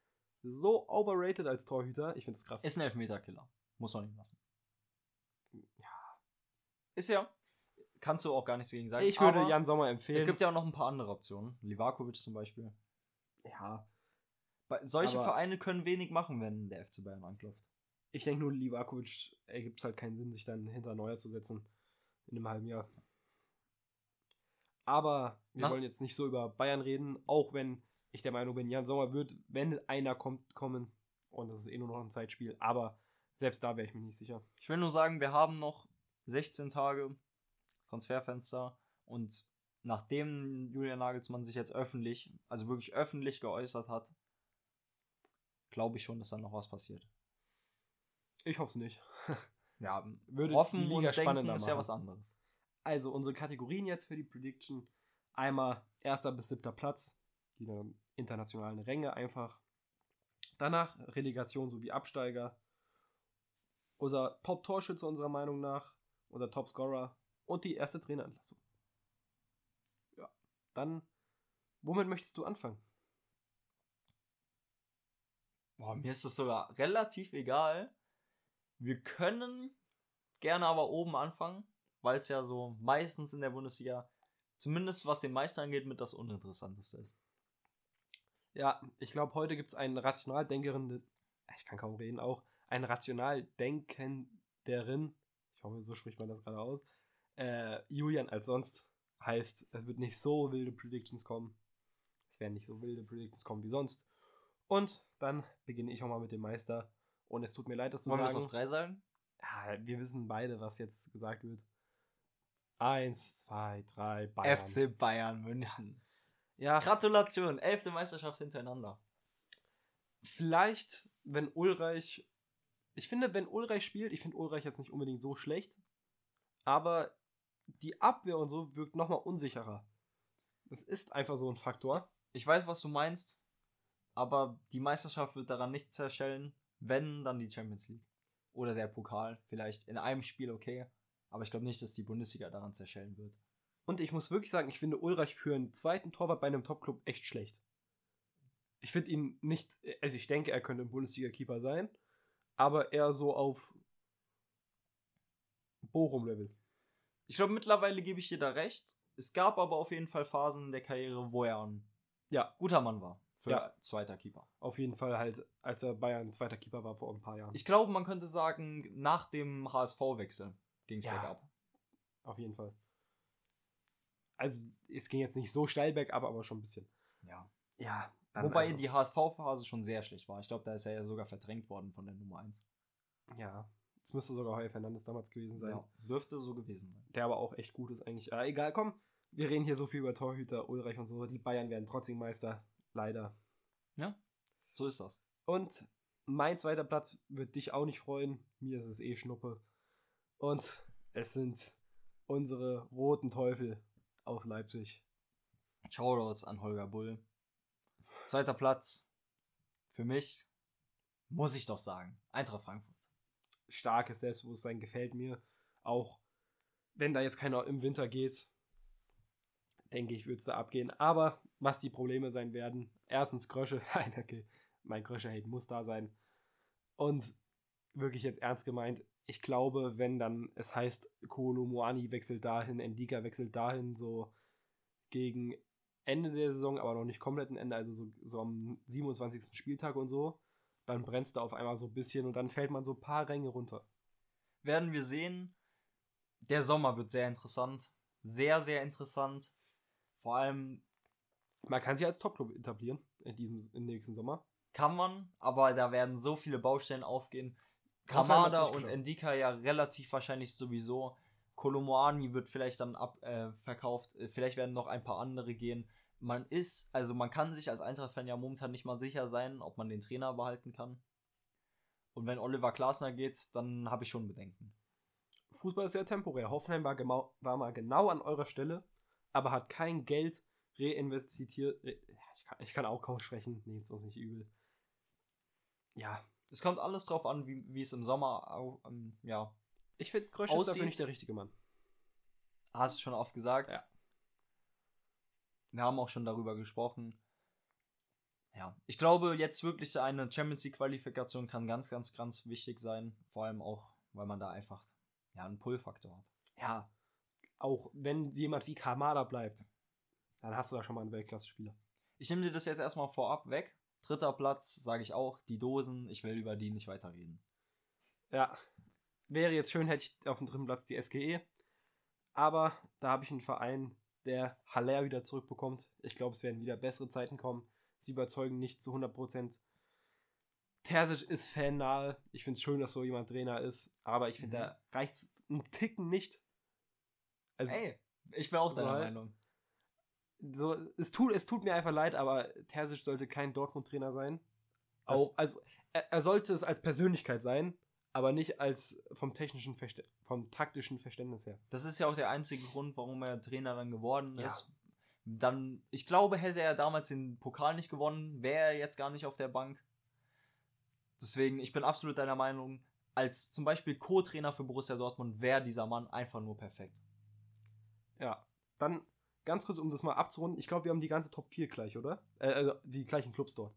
so overrated als Torhüter. Ich finde es krass. Ist ein Elfmeterkiller. Muss man ihm lassen. ja. Ist ja. Kannst du auch gar nichts gegen sagen. Ich würde Jan Sommer empfehlen. Es gibt ja auch noch ein paar andere Optionen. Livakovic zum Beispiel. ja, Solche Aber- Vereine können wenig machen, wenn der FC Bayern anklopft. Ich denke nur, Livakovic ergibt es halt keinen Sinn, sich dann hinter Neuer zu setzen in einem halben Jahr. Aber wir Na? wollen jetzt nicht so über Bayern reden, auch wenn ich der Meinung bin, Jan Sommer wird, wenn einer kommt, kommen. Und das ist eh nur noch ein Zeitspiel. Aber selbst da wäre ich mir nicht sicher. Ich will nur sagen, wir haben noch 16 Tage Transferfenster und nachdem Julian Nagelsmann sich jetzt öffentlich, also wirklich öffentlich geäußert hat, glaube ich schon, dass dann noch was passiert. Ich hoffe es nicht. Ja, Würde hoffen die Liga und denken spannender ist ja was anderes. Also unsere Kategorien jetzt für die Prediction. Einmal erster bis siebter Platz, die dann internationalen Ränge einfach. Danach Relegation sowie Absteiger. Unser Top-Torschütze unserer Meinung nach. Unser Top-Scorer. Und die erste Trainerentlassung. Ja. Dann, womit möchtest du anfangen? Boah, mir ist das sogar relativ egal. Wir können gerne aber oben anfangen, weil es ja so meistens in der Bundesliga, zumindest was den Meister angeht, mit das Uninteressanteste ist. Ja, ich glaube, heute gibt es einen Rationaldenkerin, ich kann kaum reden, auch einen Rationaldenkenderin, ich hoffe, so spricht man das gerade aus, äh, Julian als sonst. Heißt, es wird nicht so wilde Predictions kommen. Es werden nicht so wilde Predictions kommen wie sonst. Und dann beginne ich auch mal mit dem Meister. Und es tut mir leid, dass du Wollen wir sagen. es auf drei sagen? Ja, wir wissen beide, was jetzt gesagt wird. Eins, zwei, drei, Bayern. FC Bayern München. Ja, Gratulation, elfte Meisterschaft hintereinander. vielleicht, wenn Ulreich. Ich finde, wenn Ulreich spielt, ich finde Ulreich jetzt nicht unbedingt so schlecht. Aber die Abwehr und so wirkt nochmal unsicherer. Das ist einfach so ein Faktor. Ich weiß, was du meinst, aber die Meisterschaft wird daran nicht zerschellen, wenn dann die Champions League. Oder der Pokal, vielleicht in einem Spiel okay. Aber ich glaube nicht, dass die Bundesliga daran zerschellen wird. Und ich muss wirklich sagen, ich finde Ulreich für einen zweiten Torwart bei einem Topclub echt schlecht. Ich finde ihn nicht, also ich denke, er könnte ein Bundesliga-Keeper sein, aber eher so auf Bochum-Level. Ich glaube, mittlerweile gebe ich dir da recht. Es gab aber auf jeden Fall Phasen in der Karriere, wo er ein Ja, guter Mann war für Ja. zweiter Keeper. auf jeden Fall halt, als er Bayern zweiter Keeper war vor ein paar Jahren. Ich glaube, man könnte sagen, nach dem HSV-Wechsel ging es Ja. bergab. Auf jeden Fall. Also, es ging jetzt nicht so steil bergab, aber schon ein bisschen. Ja. Ja, Wobei also, die HSV-Phase schon sehr schlecht war. Ich glaube, da ist er ja sogar verdrängt worden von der Nummer 1. Ja, es müsste sogar Heuer Fernandes damals gewesen sein. Ja, dürfte so gewesen sein. Der aber auch echt gut ist eigentlich. Aber egal, komm. Wir reden hier so viel über Torhüter, Ulreich und so. Die Bayern werden trotzdem Meister. Leider. Ja, so ist das. Und mein zweiter Platz wird dich auch nicht freuen. Mir ist es eh Schnuppe. Und es sind unsere roten Teufel aus Leipzig. Shoutouts an Holger Bull. Zweiter Platz. Für mich, muss ich doch sagen, Eintracht Frankfurt. Starkes Selbstbewusstsein gefällt mir. Auch wenn da jetzt keiner im Winter geht, denke ich, wird es da abgehen. Aber was die Probleme sein werden, erstens Krösche, nein, okay, mein Krösche-Hate muss da sein. Und wirklich jetzt ernst gemeint, ich glaube, wenn dann es heißt, Kolo Moani wechselt dahin, Endika wechselt dahin, so gegen Ende der Saison, aber noch nicht komplett ein Ende, also so, so am 27. Spieltag und so, dann brennt da auf einmal so ein bisschen und dann fällt man so ein paar Ränge runter. Werden wir sehen. Der Sommer wird sehr interessant. Sehr, sehr interessant. Vor allem Man kann sich als Topclub etablieren in diesem im nächsten Sommer. kann man, aber da werden so viele Baustellen aufgehen. Kamada und. Endika ja relativ wahrscheinlich sowieso. Kolomoani wird vielleicht dann ab, äh, verkauft. Äh, Vielleicht werden noch ein paar andere gehen. Man ist, also man kann sich als Eintracht-Fan ja momentan nicht mal sicher sein, ob man den Trainer behalten kann. Und wenn Oliver Glasner geht, dann habe ich schon Bedenken. Fußball ist sehr temporär. Hoffenheim war, war mal genau an eurer Stelle, aber hat kein Geld reinvestiert. Re ich, kann, ich kann auch kaum sprechen. Nee, ist uns nicht übel. Ja, Es kommt alles drauf an, wie, wie es im Sommer, au- ähm, ja, ich finde, Grösch ist dafür nicht der richtige Mann. hast du schon oft gesagt. Ja. Wir haben auch schon darüber gesprochen. Ja, ich glaube, jetzt wirklich eine Champions League Qualifikation kann ganz, ganz, ganz wichtig sein. Vor allem auch, weil man da einfach ja, einen Pull-Faktor hat. Ja, auch wenn jemand wie Kamada bleibt, dann hast du da schon mal einen Weltklasse-Spieler. Ich nehme dir das jetzt erstmal vorab weg. Dritter Platz, sage ich auch, die Dosen. Ich will über die nicht weiterreden. Ja, wäre jetzt schön, hätte ich auf dem dritten Platz die SGE. Aber da habe ich einen Verein, der Haller wieder zurückbekommt. Ich glaube, es werden wieder bessere Zeiten kommen. Sie überzeugen nicht zu 100%. Terzic ist fannahe. Ich finde es schön, dass so jemand Trainer ist. Aber ich finde, Mhm. da reicht es einen Ticken nicht. Also, Ey, ich bin auch So deiner halt. Meinung. so, es, tut, es tut mir einfach leid, aber Terzic sollte kein Dortmund-Trainer sein. Das- Auch, also, er, er sollte es als Persönlichkeit sein, aber nicht als vom technischen, Verste vom taktischen Verständnis her. Das ist ja auch der einzige Grund, warum er Trainer dann geworden Ja. ist. Dann, ich glaube, hätte er damals den Pokal nicht gewonnen, wäre er jetzt gar nicht auf der Bank. Deswegen, ich bin absolut deiner Meinung, als zum Beispiel Co-Trainer für Borussia Dortmund wäre dieser Mann einfach nur perfekt. Ja, dann ganz kurz, um das mal abzurunden. Ich glaube, wir haben die ganze Top 4 gleich, oder? Äh, also die gleichen Clubs dort.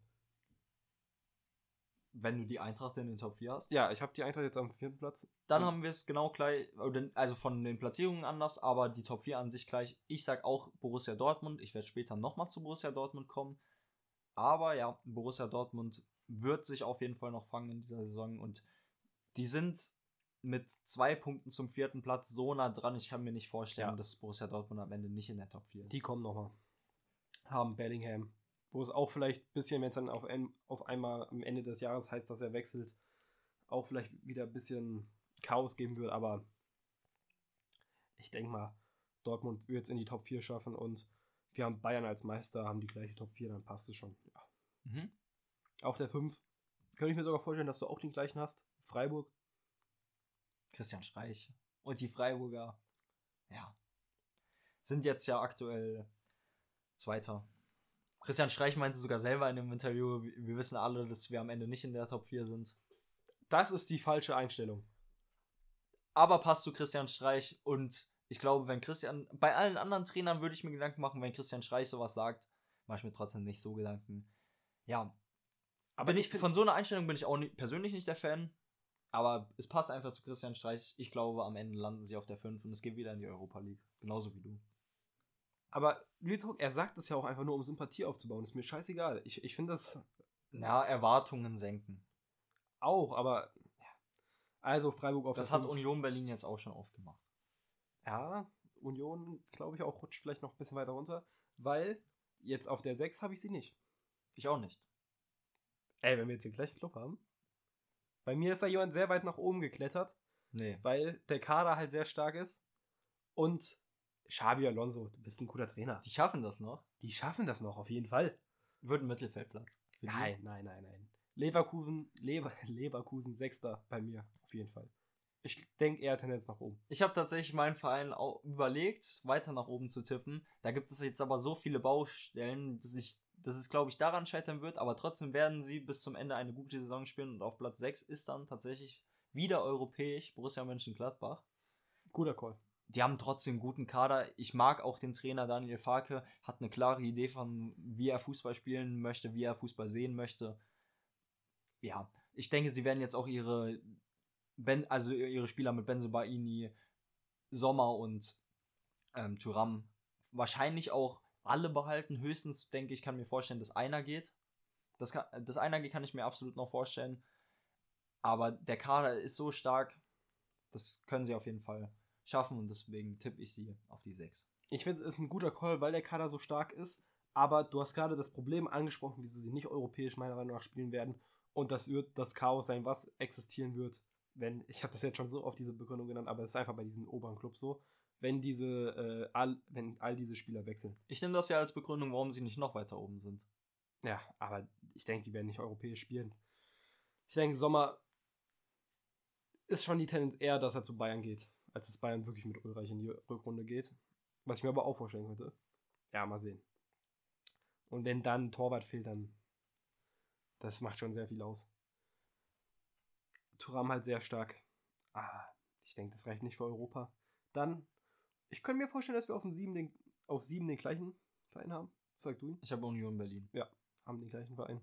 wenn du die Eintracht in den Top 4 hast. Ja, ich habe die Eintracht jetzt am vierten Platz. Dann Mhm. haben wir es genau gleich, oder- also von den Platzierungen anders, aber die Top 4 an sich gleich. Ich sag auch Borussia Dortmund. Ich werde später nochmal zu Borussia Dortmund kommen. Aber ja, Borussia Dortmund wird sich auf jeden Fall noch fangen in dieser Saison und die sind mit zwei Punkten zum vierten Platz so nah dran. Ich kann mir nicht vorstellen, Ja. dass Borussia Dortmund am Ende nicht in der Top 4 ist. Die kommen nochmal. Haben Bellingham. Wo es auch vielleicht ein bisschen, wenn es dann auf, ein, auf einmal am Ende des Jahres heißt, dass er wechselt, auch vielleicht wieder ein bisschen Chaos geben wird. Aber ich denke mal, Dortmund wird es in die Top 4 schaffen und wir haben Bayern als Meister, haben die gleiche Top 4, dann passt es schon. Ja. Mhm. Auf der 5 könnte ich mir sogar vorstellen, dass du auch den gleichen hast. Freiburg. Christian Streich und die Freiburger, ja, sind jetzt ja aktuell Zweiter. Christian Streich meinte sogar selber in dem Interview, wir wissen alle, dass wir am Ende nicht in der Top 4 sind. Das ist die falsche Einstellung. Aber passt zu Christian Streich und ich glaube, wenn Christian, bei allen anderen Trainern würde ich mir Gedanken machen, wenn Christian Streich sowas sagt, mache ich mir trotzdem nicht so Gedanken. Ja, Aber ich von so einer Einstellung bin ich auch nicht, persönlich nicht der Fan. Aber es passt einfach zu Christian Streich. Ich glaube, am Ende landen sie auf der 5 und es geht wieder in die Europa League. Genauso wie du. Aber Lüdruck, er sagt es ja auch einfach nur, um Sympathie aufzubauen. Ist mir scheißegal. Ich, ich finde das Ja, Erwartungen senken. auch, aber. ja. Also Freiburg auf Das hat fünf. Union Berlin jetzt auch schon aufgemacht. Ja, Union, glaube ich, auch rutscht vielleicht noch ein bisschen weiter runter, weil jetzt auf der 6 habe ich sie nicht. Ich auch nicht. Ey, wenn wir jetzt den gleichen Club haben. Bei mir ist da jemand sehr weit nach oben geklettert, Nee. weil der Kader halt sehr stark ist. Und Xabi Alonso, du bist ein guter Trainer. Die schaffen das noch. Die schaffen das noch, auf jeden Fall. Wird ein Mittelfeldplatz. Die. Nein, nein, nein, nein. Leverkusen, Lever, Leverkusen Sechster bei mir, auf jeden Fall. Ich denke eher Tendenz nach oben. Ich habe tatsächlich meinen Verein auch überlegt, weiter nach oben zu tippen. Da gibt es jetzt aber so viele Baustellen, dass ich, dass es, glaube ich, daran scheitern wird. Aber trotzdem werden sie bis zum Ende eine gute Saison spielen. Und auf Platz 6 ist dann tatsächlich wieder europäisch Borussia Mönchengladbach. Guter Call. Die haben trotzdem einen guten Kader. Ich mag auch den Trainer Daniel Farke. Hat eine klare Idee von, wie er Fußball spielen möchte, wie er Fußball sehen möchte. Ja, ich denke, sie werden jetzt auch ihre, ben, also ihre Spieler mit Benzebaini, Sommer und ähm, Thuram wahrscheinlich auch alle behalten. Höchstens, denke ich, kann mir vorstellen, dass einer geht. Das, kann, das einer geht, kann ich mir absolut noch vorstellen. Aber der Kader ist so stark, das können sie auf jeden Fall schaffen und deswegen tippe ich sie auf die 6. Ich finde, es ist ein guter Call, weil der Kader so stark ist. Aber du hast gerade das Problem angesprochen, wieso sie nicht europäisch meiner Meinung nach spielen werden. Und das wird das Chaos sein, was existieren wird, wenn, ich habe das jetzt schon so oft diese Begründung genannt, aber es ist einfach bei diesen oberen Clubs so, wenn diese, äh, all, wenn all diese Spieler wechseln. Ich nehme das ja als Begründung, warum sie nicht noch weiter oben sind. Ja, aber ich denke, die werden nicht europäisch spielen. Ich denke, Sommer ist schon die Tendenz eher, dass er zu Bayern geht, als dass Bayern wirklich mit Ulreich in die Rückrunde geht. Was ich mir aber auch vorstellen könnte. Ja, mal sehen. Und wenn dann ein Torwart fehlt, dann. Das macht schon sehr viel aus. Turam halt sehr stark. Aber ich denke, das reicht nicht für Europa. Dann, ich könnte mir vorstellen, dass wir auf, dem sieben den, auf sieben den gleichen Verein haben. Sagst du? Ich habe Union Berlin. haben den gleichen Verein.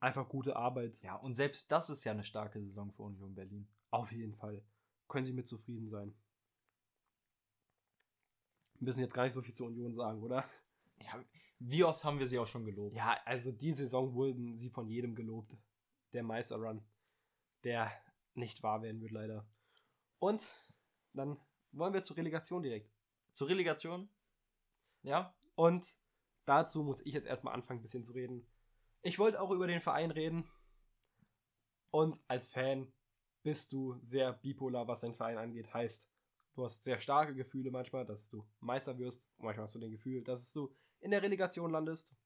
Einfach gute Arbeit. Ja, und selbst das ist ja eine starke Saison für Union Berlin. Auf jeden Fall. Können sie mit zufrieden sein. Wir müssen jetzt gar nicht so viel zur Union sagen, oder? Ja, wie oft haben wir sie auch schon gelobt? Ja, also die Saison wurden sie von jedem gelobt. Der Meisterrun. Der nicht wahr werden wird, leider. Und dann wollen wir zur Relegation direkt. Zur Relegation? Ja? Und dazu muss ich jetzt erstmal anfangen, ein bisschen zu reden. Ich wollte auch über den Verein reden. Und als Fan bist du sehr bipolar, was dein Verein angeht. Heißt, du hast sehr starke Gefühle manchmal, dass du Meister wirst. Manchmal hast du den Gefühl, dass du in der Relegation landest.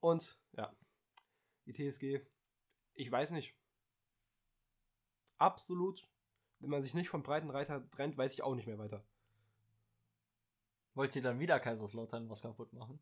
Und ja, die TSG, ich weiß nicht. Absolut, wenn man sich nicht vom breiten Reiter trennt, weiß ich auch nicht mehr weiter. Wollt ihr dann wieder Kaiserslautern was kaputt machen?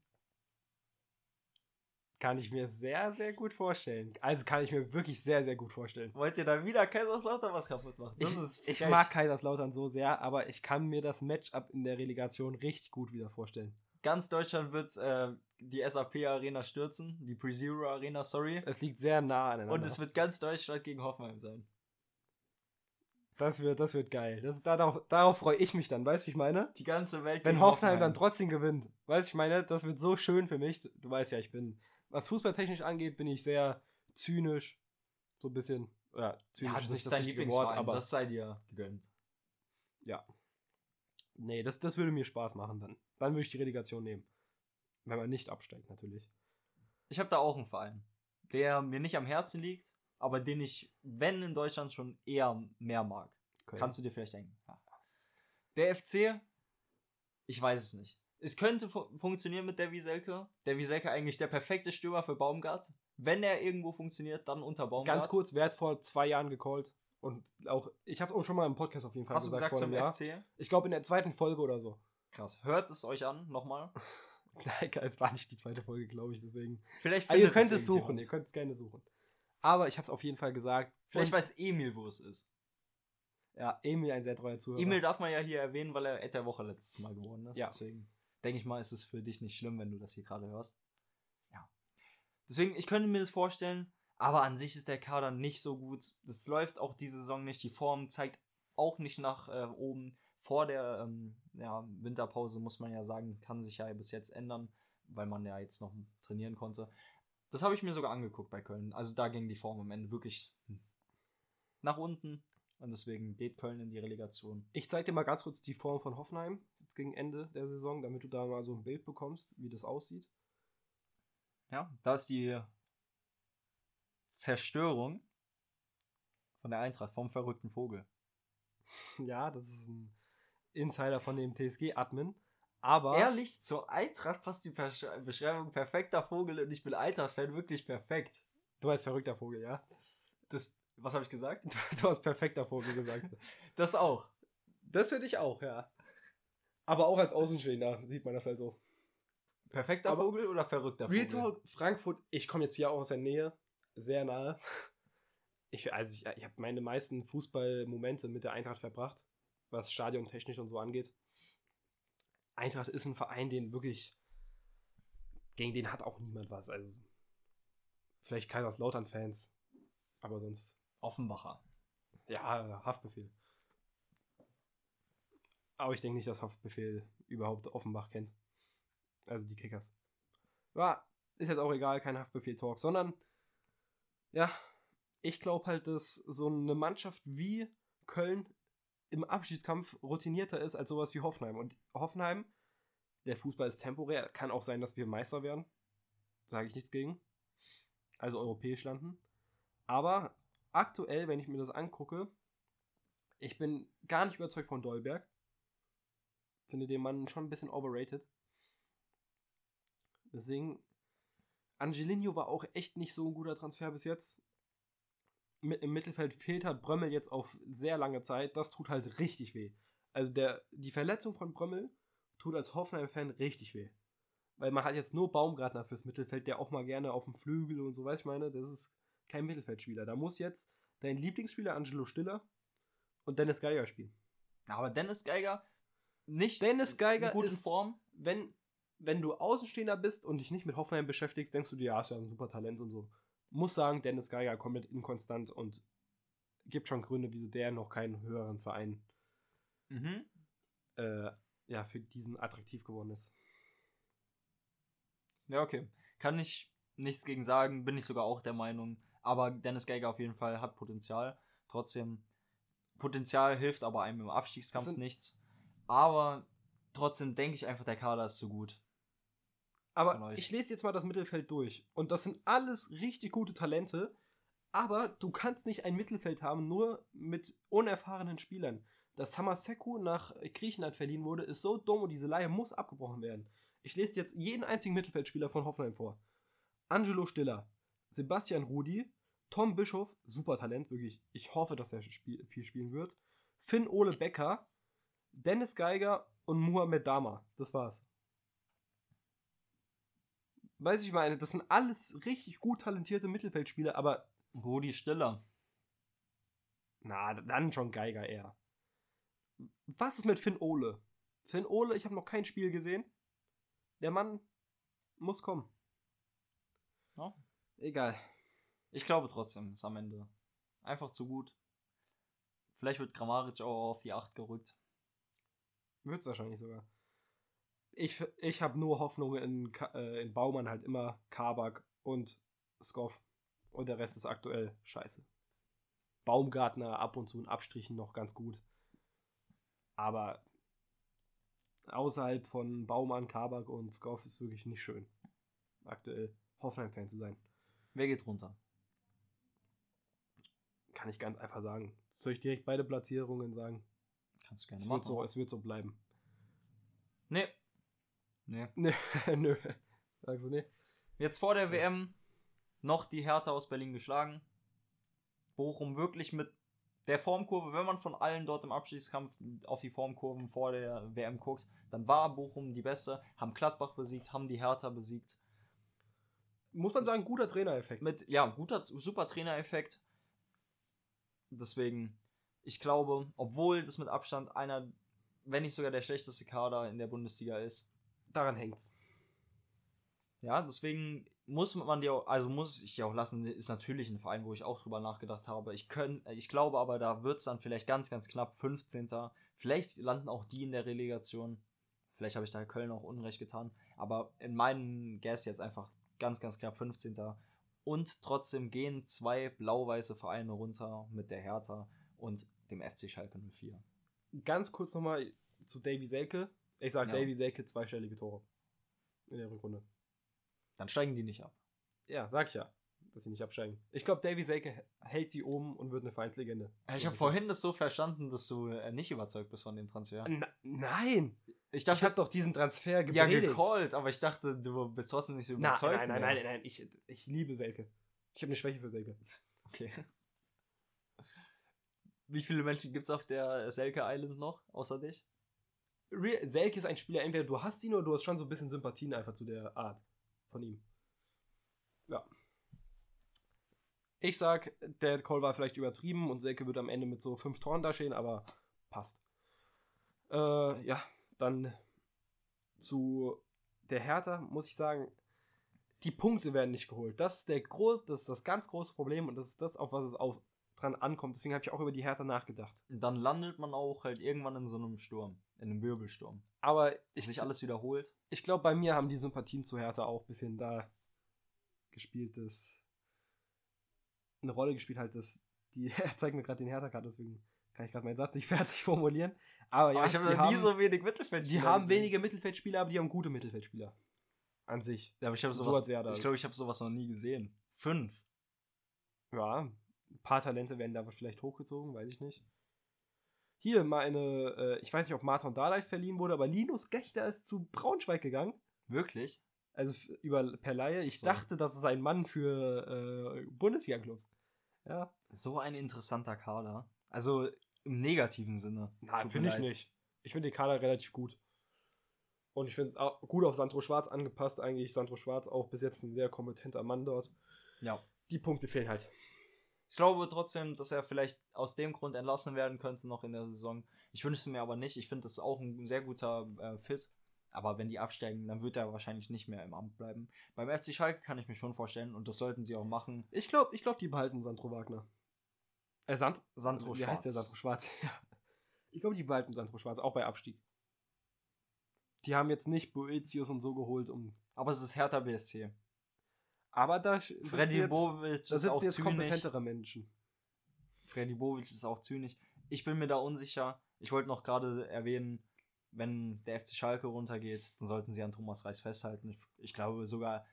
Kann ich mir sehr, sehr gut vorstellen. Also kann ich mir wirklich sehr, sehr gut vorstellen. Wollt ihr dann wieder Kaiserslautern was kaputt machen? ich, ich mag Kaiserslautern so sehr, aber ich kann mir das Matchup in der Relegation richtig gut wieder vorstellen. Ganz Deutschland wird äh, die SAP Arena stürzen, die Pre-Zero Arena, sorry. Es liegt sehr nah aneinander. Und es wird ganz Deutschland gegen Hoffenheim sein. Das wird, das wird geil. Das, darauf, darauf freue ich mich dann, weißt du, wie ich meine? Die ganze Welt Wenn Hoffenheim, dann trotzdem gewinnt. Weißt du, ich meine, das wird so schön für mich. Du weißt ja, ich bin, was fußballtechnisch angeht, bin ich sehr zynisch. So ein bisschen, ja, zynisch Ja, ist das ist dein richtige Lieblingsverein, das sei dir gegönnt. ja. Nee, das, das würde mir Spaß machen dann. Dann würde ich die Relegation nehmen. Wenn man nicht absteigt, natürlich. Ich habe da auch einen Verein, der mir nicht am Herzen liegt, aber den ich, wenn in Deutschland, schon eher mehr mag. Okay. Kannst du dir vielleicht denken. Ja. Der FC, ich weiß es nicht. Es könnte fu funktionieren mit der Wieselke. Der Wieselke eigentlich der perfekte Stürmer für Baumgart. Wenn er irgendwo funktioniert, dann unter Baumgart. Ganz kurz, wer hat es vor zwei Jahren gecallt? Und auch, ich habe es auch schon mal im Podcast auf jeden Fall Hast du gesagt vor zum Jahr. FC? Ich glaube in der zweiten Folge oder so. Krass. Hört es euch an, nochmal. Nein, es war nicht die zweite Folge, glaube ich, deswegen. Vielleicht Aber ihr könnt es suchen, ihr könnt es gerne suchen. Aber ich habe es auf jeden Fall gesagt. Vielleicht weiß Emil, wo es ist. Ja, Emil, ein sehr treuer Zuhörer. Emil darf man ja hier erwähnen, weil er Ed der Woche letztes Mal geworden ist. Ja. Deswegen denke ich mal, ist es für dich nicht schlimm, wenn du das hier gerade hörst. Ja. Deswegen, ich könnte mir das vorstellen, aber an sich ist der Kader nicht so gut. Das läuft auch diese Saison nicht. Die Form zeigt auch nicht nach äh, oben. Vor der ähm, ja, Winterpause muss man ja sagen, kann sich ja bis jetzt ändern, weil man ja jetzt noch trainieren konnte. Das habe ich mir sogar angeguckt bei Köln. Also da ging die Form am Ende wirklich nach unten. Und deswegen geht Köln in die Relegation. Ich zeig dir mal ganz kurz die Form von Hoffenheim jetzt gegen Ende der Saison, damit du da mal so ein Bild bekommst, wie das aussieht. Ja, da ist die Zerstörung von der Eintracht, vom verrückten Vogel. Ja, das ist ein Insider von dem TSG-Admin. Aber Ehrlich, zur Eintracht passt die Versch Beschreibung perfekter Vogel und ich bin Eintracht-Fan wirklich perfekt. du als verrückter Vogel, ja? Das, was habe ich gesagt? Du hast perfekter Vogel gesagt. Das auch. Das finde ich auch, ja. Aber auch als Außenstehender sieht man das halt so. Perfekter Aber- Vogel oder verrückter Real Vogel? Talk, Frankfurt, ich komme jetzt hier auch aus der Nähe, sehr nahe. Ich, also ich, ich habe meine meisten Fußballmomente mit der Eintracht verbracht, was stadiontechnisch und so angeht. Eintracht ist ein Verein, den wirklich, gegen den hat auch niemand was. Also vielleicht Kaiserslautern-Fans, aber sonst, Offenbacher. ja, Haftbefehl. Aber ich denke nicht, dass Haftbefehl überhaupt Offenbach kennt. Also die Kickers. Ja, ist jetzt auch egal, kein Haftbefehl-Talk, sondern ja, ich glaube halt, dass so eine Mannschaft wie Köln im Abschiedskampf routinierter ist als sowas wie Hoffenheim. Und Hoffenheim, der Fußball ist temporär, kann auch sein, dass wir Meister werden. Sage ich nichts gegen. Also europäisch landen. Aber aktuell, wenn ich mir das angucke, ich bin gar nicht überzeugt von Dolberg. Finde den Mann schon ein bisschen overrated. Deswegen, Angelino war auch echt nicht so ein guter Transfer bis jetzt. Mit, Im Mittelfeld fehlt halt Brömmel jetzt auf sehr lange Zeit. Das tut halt richtig weh. Also der, die Verletzung von Brömmel tut als Hoffenheim-Fan richtig weh. Weil man hat jetzt nur Baumgartner fürs Mittelfeld, der auch mal gerne auf dem Flügel und so, weiß ich meine, das ist kein Mittelfeldspieler. Da muss jetzt dein Lieblingsspieler Angelo Stiller und Dennis Geiger spielen. Aber Dennis Geiger nicht Dennis Geiger in guten ist- Form. wenn, wenn du Außenstehender bist und dich nicht mit Hoffenheim beschäftigst, denkst du dir, ja, ist ja ein super Talent und so. Muss sagen, Dennis Geiger komplett inkonstant und gibt schon Gründe, wieso der noch keinen höheren Verein Mhm. äh, ja, für diesen attraktiv geworden ist. Ja, okay. Kann ich nichts gegen sagen, bin ich sogar auch der Meinung. Aber Dennis Geiger auf jeden Fall hat Potenzial. Trotzdem, Potenzial hilft aber einem im Abstiegskampf nichts. Aber trotzdem denke ich einfach, der Kader ist zu gut. Aber ich lese jetzt mal das Mittelfeld durch. Und das sind alles richtig gute Talente. Aber du kannst nicht ein Mittelfeld haben, nur mit unerfahrenen Spielern. Dass Samaseku nach Griechenland verliehen wurde, ist so dumm und diese Leihe muss abgebrochen werden. Ich lese jetzt jeden einzigen Mittelfeldspieler von Hoffenheim vor. Angelo Stiller, Sebastian Rudi, Tom Bischof, super Talent, wirklich. Ich hoffe, dass er spiel viel spielen wird. Finn Ole Becker, Dennis Geiger und Muhammed Dama. Das war's. Weiß ich meine, das sind alles richtig gut talentierte Mittelfeldspieler, aber Rudi Stiller. na, dann schon Geiger eher. Was ist mit Finn Ole? Finn Ole, ich habe noch kein Spiel gesehen. Der Mann muss kommen. Ja. Egal. Ich glaube trotzdem, ist am Ende einfach zu gut. Vielleicht wird Grammaric auch auf die 8 gerückt. Wird's wahrscheinlich sogar. Ich, ich habe nur Hoffnung in, äh, in Baumann halt immer Kabak und Skoff. Und der Rest ist aktuell scheiße. Baumgartner ab und zu in Abstrichen noch ganz gut. Aber außerhalb von Baumann, Kabak und Skoff ist wirklich nicht schön. Aktuell Hoffenheim-Fan zu sein. Wer geht runter? Kann ich ganz einfach sagen. Soll ich direkt beide Platzierungen sagen? Kannst du gerne Es machen. wird, so, es wird so bleiben. Nee. Nee. Nö, nö. Sagst du nee? Jetzt vor der Was? WM noch die Hertha aus Berlin geschlagen. Bochum wirklich mit der Formkurve, wenn man von allen dort im Abschiedskampf auf die Formkurven vor der WM guckt, dann war Bochum die beste, haben Gladbach besiegt, haben die Hertha besiegt. Muss man sagen, guter Trainereffekt. Mit, ja, guter, super Trainereffekt. Deswegen, ich glaube, obwohl das mit Abstand einer, wenn nicht sogar der schlechteste Kader in der Bundesliga ist, Daran hängt's. Ja, deswegen muss man dir, auch- also muss ich dir auch lassen, ist natürlich ein Verein, wo ich auch drüber nachgedacht habe. Ich, könnt, ich glaube aber, da wird es dann vielleicht ganz, ganz knapp 15. Vielleicht landen auch die in der Relegation. Vielleicht habe ich da Köln auch Unrecht getan. Aber in meinem Guess jetzt einfach ganz, ganz knapp 15. Und trotzdem gehen zwei blau-weiße Vereine runter mit der Hertha und dem FC Schalke 04. Ganz kurz nochmal zu Davy Selke. Ich sag Ja. Davy Selke zweistellige Tore. In der Rückrunde. Dann steigen die nicht ab. Ja, sag ich ja, dass sie nicht absteigen. Ich glaube, Davy Selke hält die oben und wird eine Vereinslegende. Ich habe vorhin das so verstanden, dass du äh, nicht überzeugt bist von dem Transfer. Na, nein! Ich Ich habe doch diesen Transfer ja gecallt, aber ich dachte, du bist trotzdem nicht so überzeugt. nein, nein, nein, nein, nein, ich, ich liebe Selke. Ich habe eine Schwäche für Selke. Okay. Wie viele Menschen gibt es auf der Selke Island noch, außer dich? Selke ist ein Spieler, entweder du hast ihn oder du hast schon so ein bisschen Sympathien einfach zu der Art von ihm. Ja. Ich sag, der Call war vielleicht übertrieben und Selke wird am Ende mit so fünf Toren dastehen, aber passt. Äh, ja, dann zu der Hertha muss ich sagen, die Punkte werden nicht geholt. Das ist der groß, das ist das ganz große Problem und das ist das, auf was es auf, dran ankommt. Deswegen habe ich auch über die Hertha nachgedacht. Dann landet man auch halt irgendwann in so einem Sturm, in einem Wirbelsturm. Aber Ich ich, sich alles wiederholt. ich glaube, bei mir haben die Sympathien zu Hertha auch ein bisschen da gespielt, dass eine Rolle gespielt halt, dass die, er zeigt mir gerade den Hertha-Card, deswegen kann ich gerade meinen Satz nicht fertig formulieren. Aber ja, aber ich habe die, noch nie so wenig Mittelfeld. die haben wenige Mittelfeldspieler, aber die haben gute Mittelfeldspieler. An sich. Ja, aber ich habe so sowas. da. ich glaube, ich habe sowas noch nie gesehen. Fünf. Ja, ein paar Talente werden da vielleicht hochgezogen, weiß ich nicht. Hier mal eine, äh, ich weiß nicht, ob Martin Dardai verliehen wurde, aber Linus Gechter ist zu Braunschweig gegangen. Wirklich? Also über per Laie. Ich So. dachte, das ist ein Mann für äh, Bundesliga-Clubs. Ja. So ein interessanter Kader. Also im negativen Sinne. Nein, finde ich nicht. Ich finde den Kader relativ gut. Und ich finde es auch gut auf Sandro Schwarz angepasst. Eigentlich Sandro Schwarz auch bis jetzt ein sehr kompetenter Mann dort. Ja. Die Punkte fehlen halt. Ich glaube trotzdem, dass er vielleicht aus dem Grund entlassen werden könnte noch in der Saison. Ich wünsche es mir aber nicht. Ich finde, das ist auch ein sehr guter äh, Fit. Aber wenn die absteigen, dann wird er wahrscheinlich nicht mehr im Amt bleiben. Beim FC Schalke kann ich mir schon vorstellen und das sollten sie auch machen. Ich glaube, ich glaub, die behalten Sandro Wagner. Äh, Sand Sandro Wie heißt der Schwarz. Sandro Schwarz? Ich glaube, die behalten Sandro Schwarz, auch bei Abstieg. Die haben jetzt nicht Boetius und so geholt, um. Aber es ist Hertha BSC. Aber da Freddy jetzt, Bovic da ist auch jetzt zynisch. kompetentere Menschen. Freddy Bovic ist auch zynisch. Ich bin mir da unsicher. Ich wollte noch gerade erwähnen, wenn der FC Schalke runtergeht, dann sollten sie an Thomas Reis festhalten. Ich, ich glaube sogar,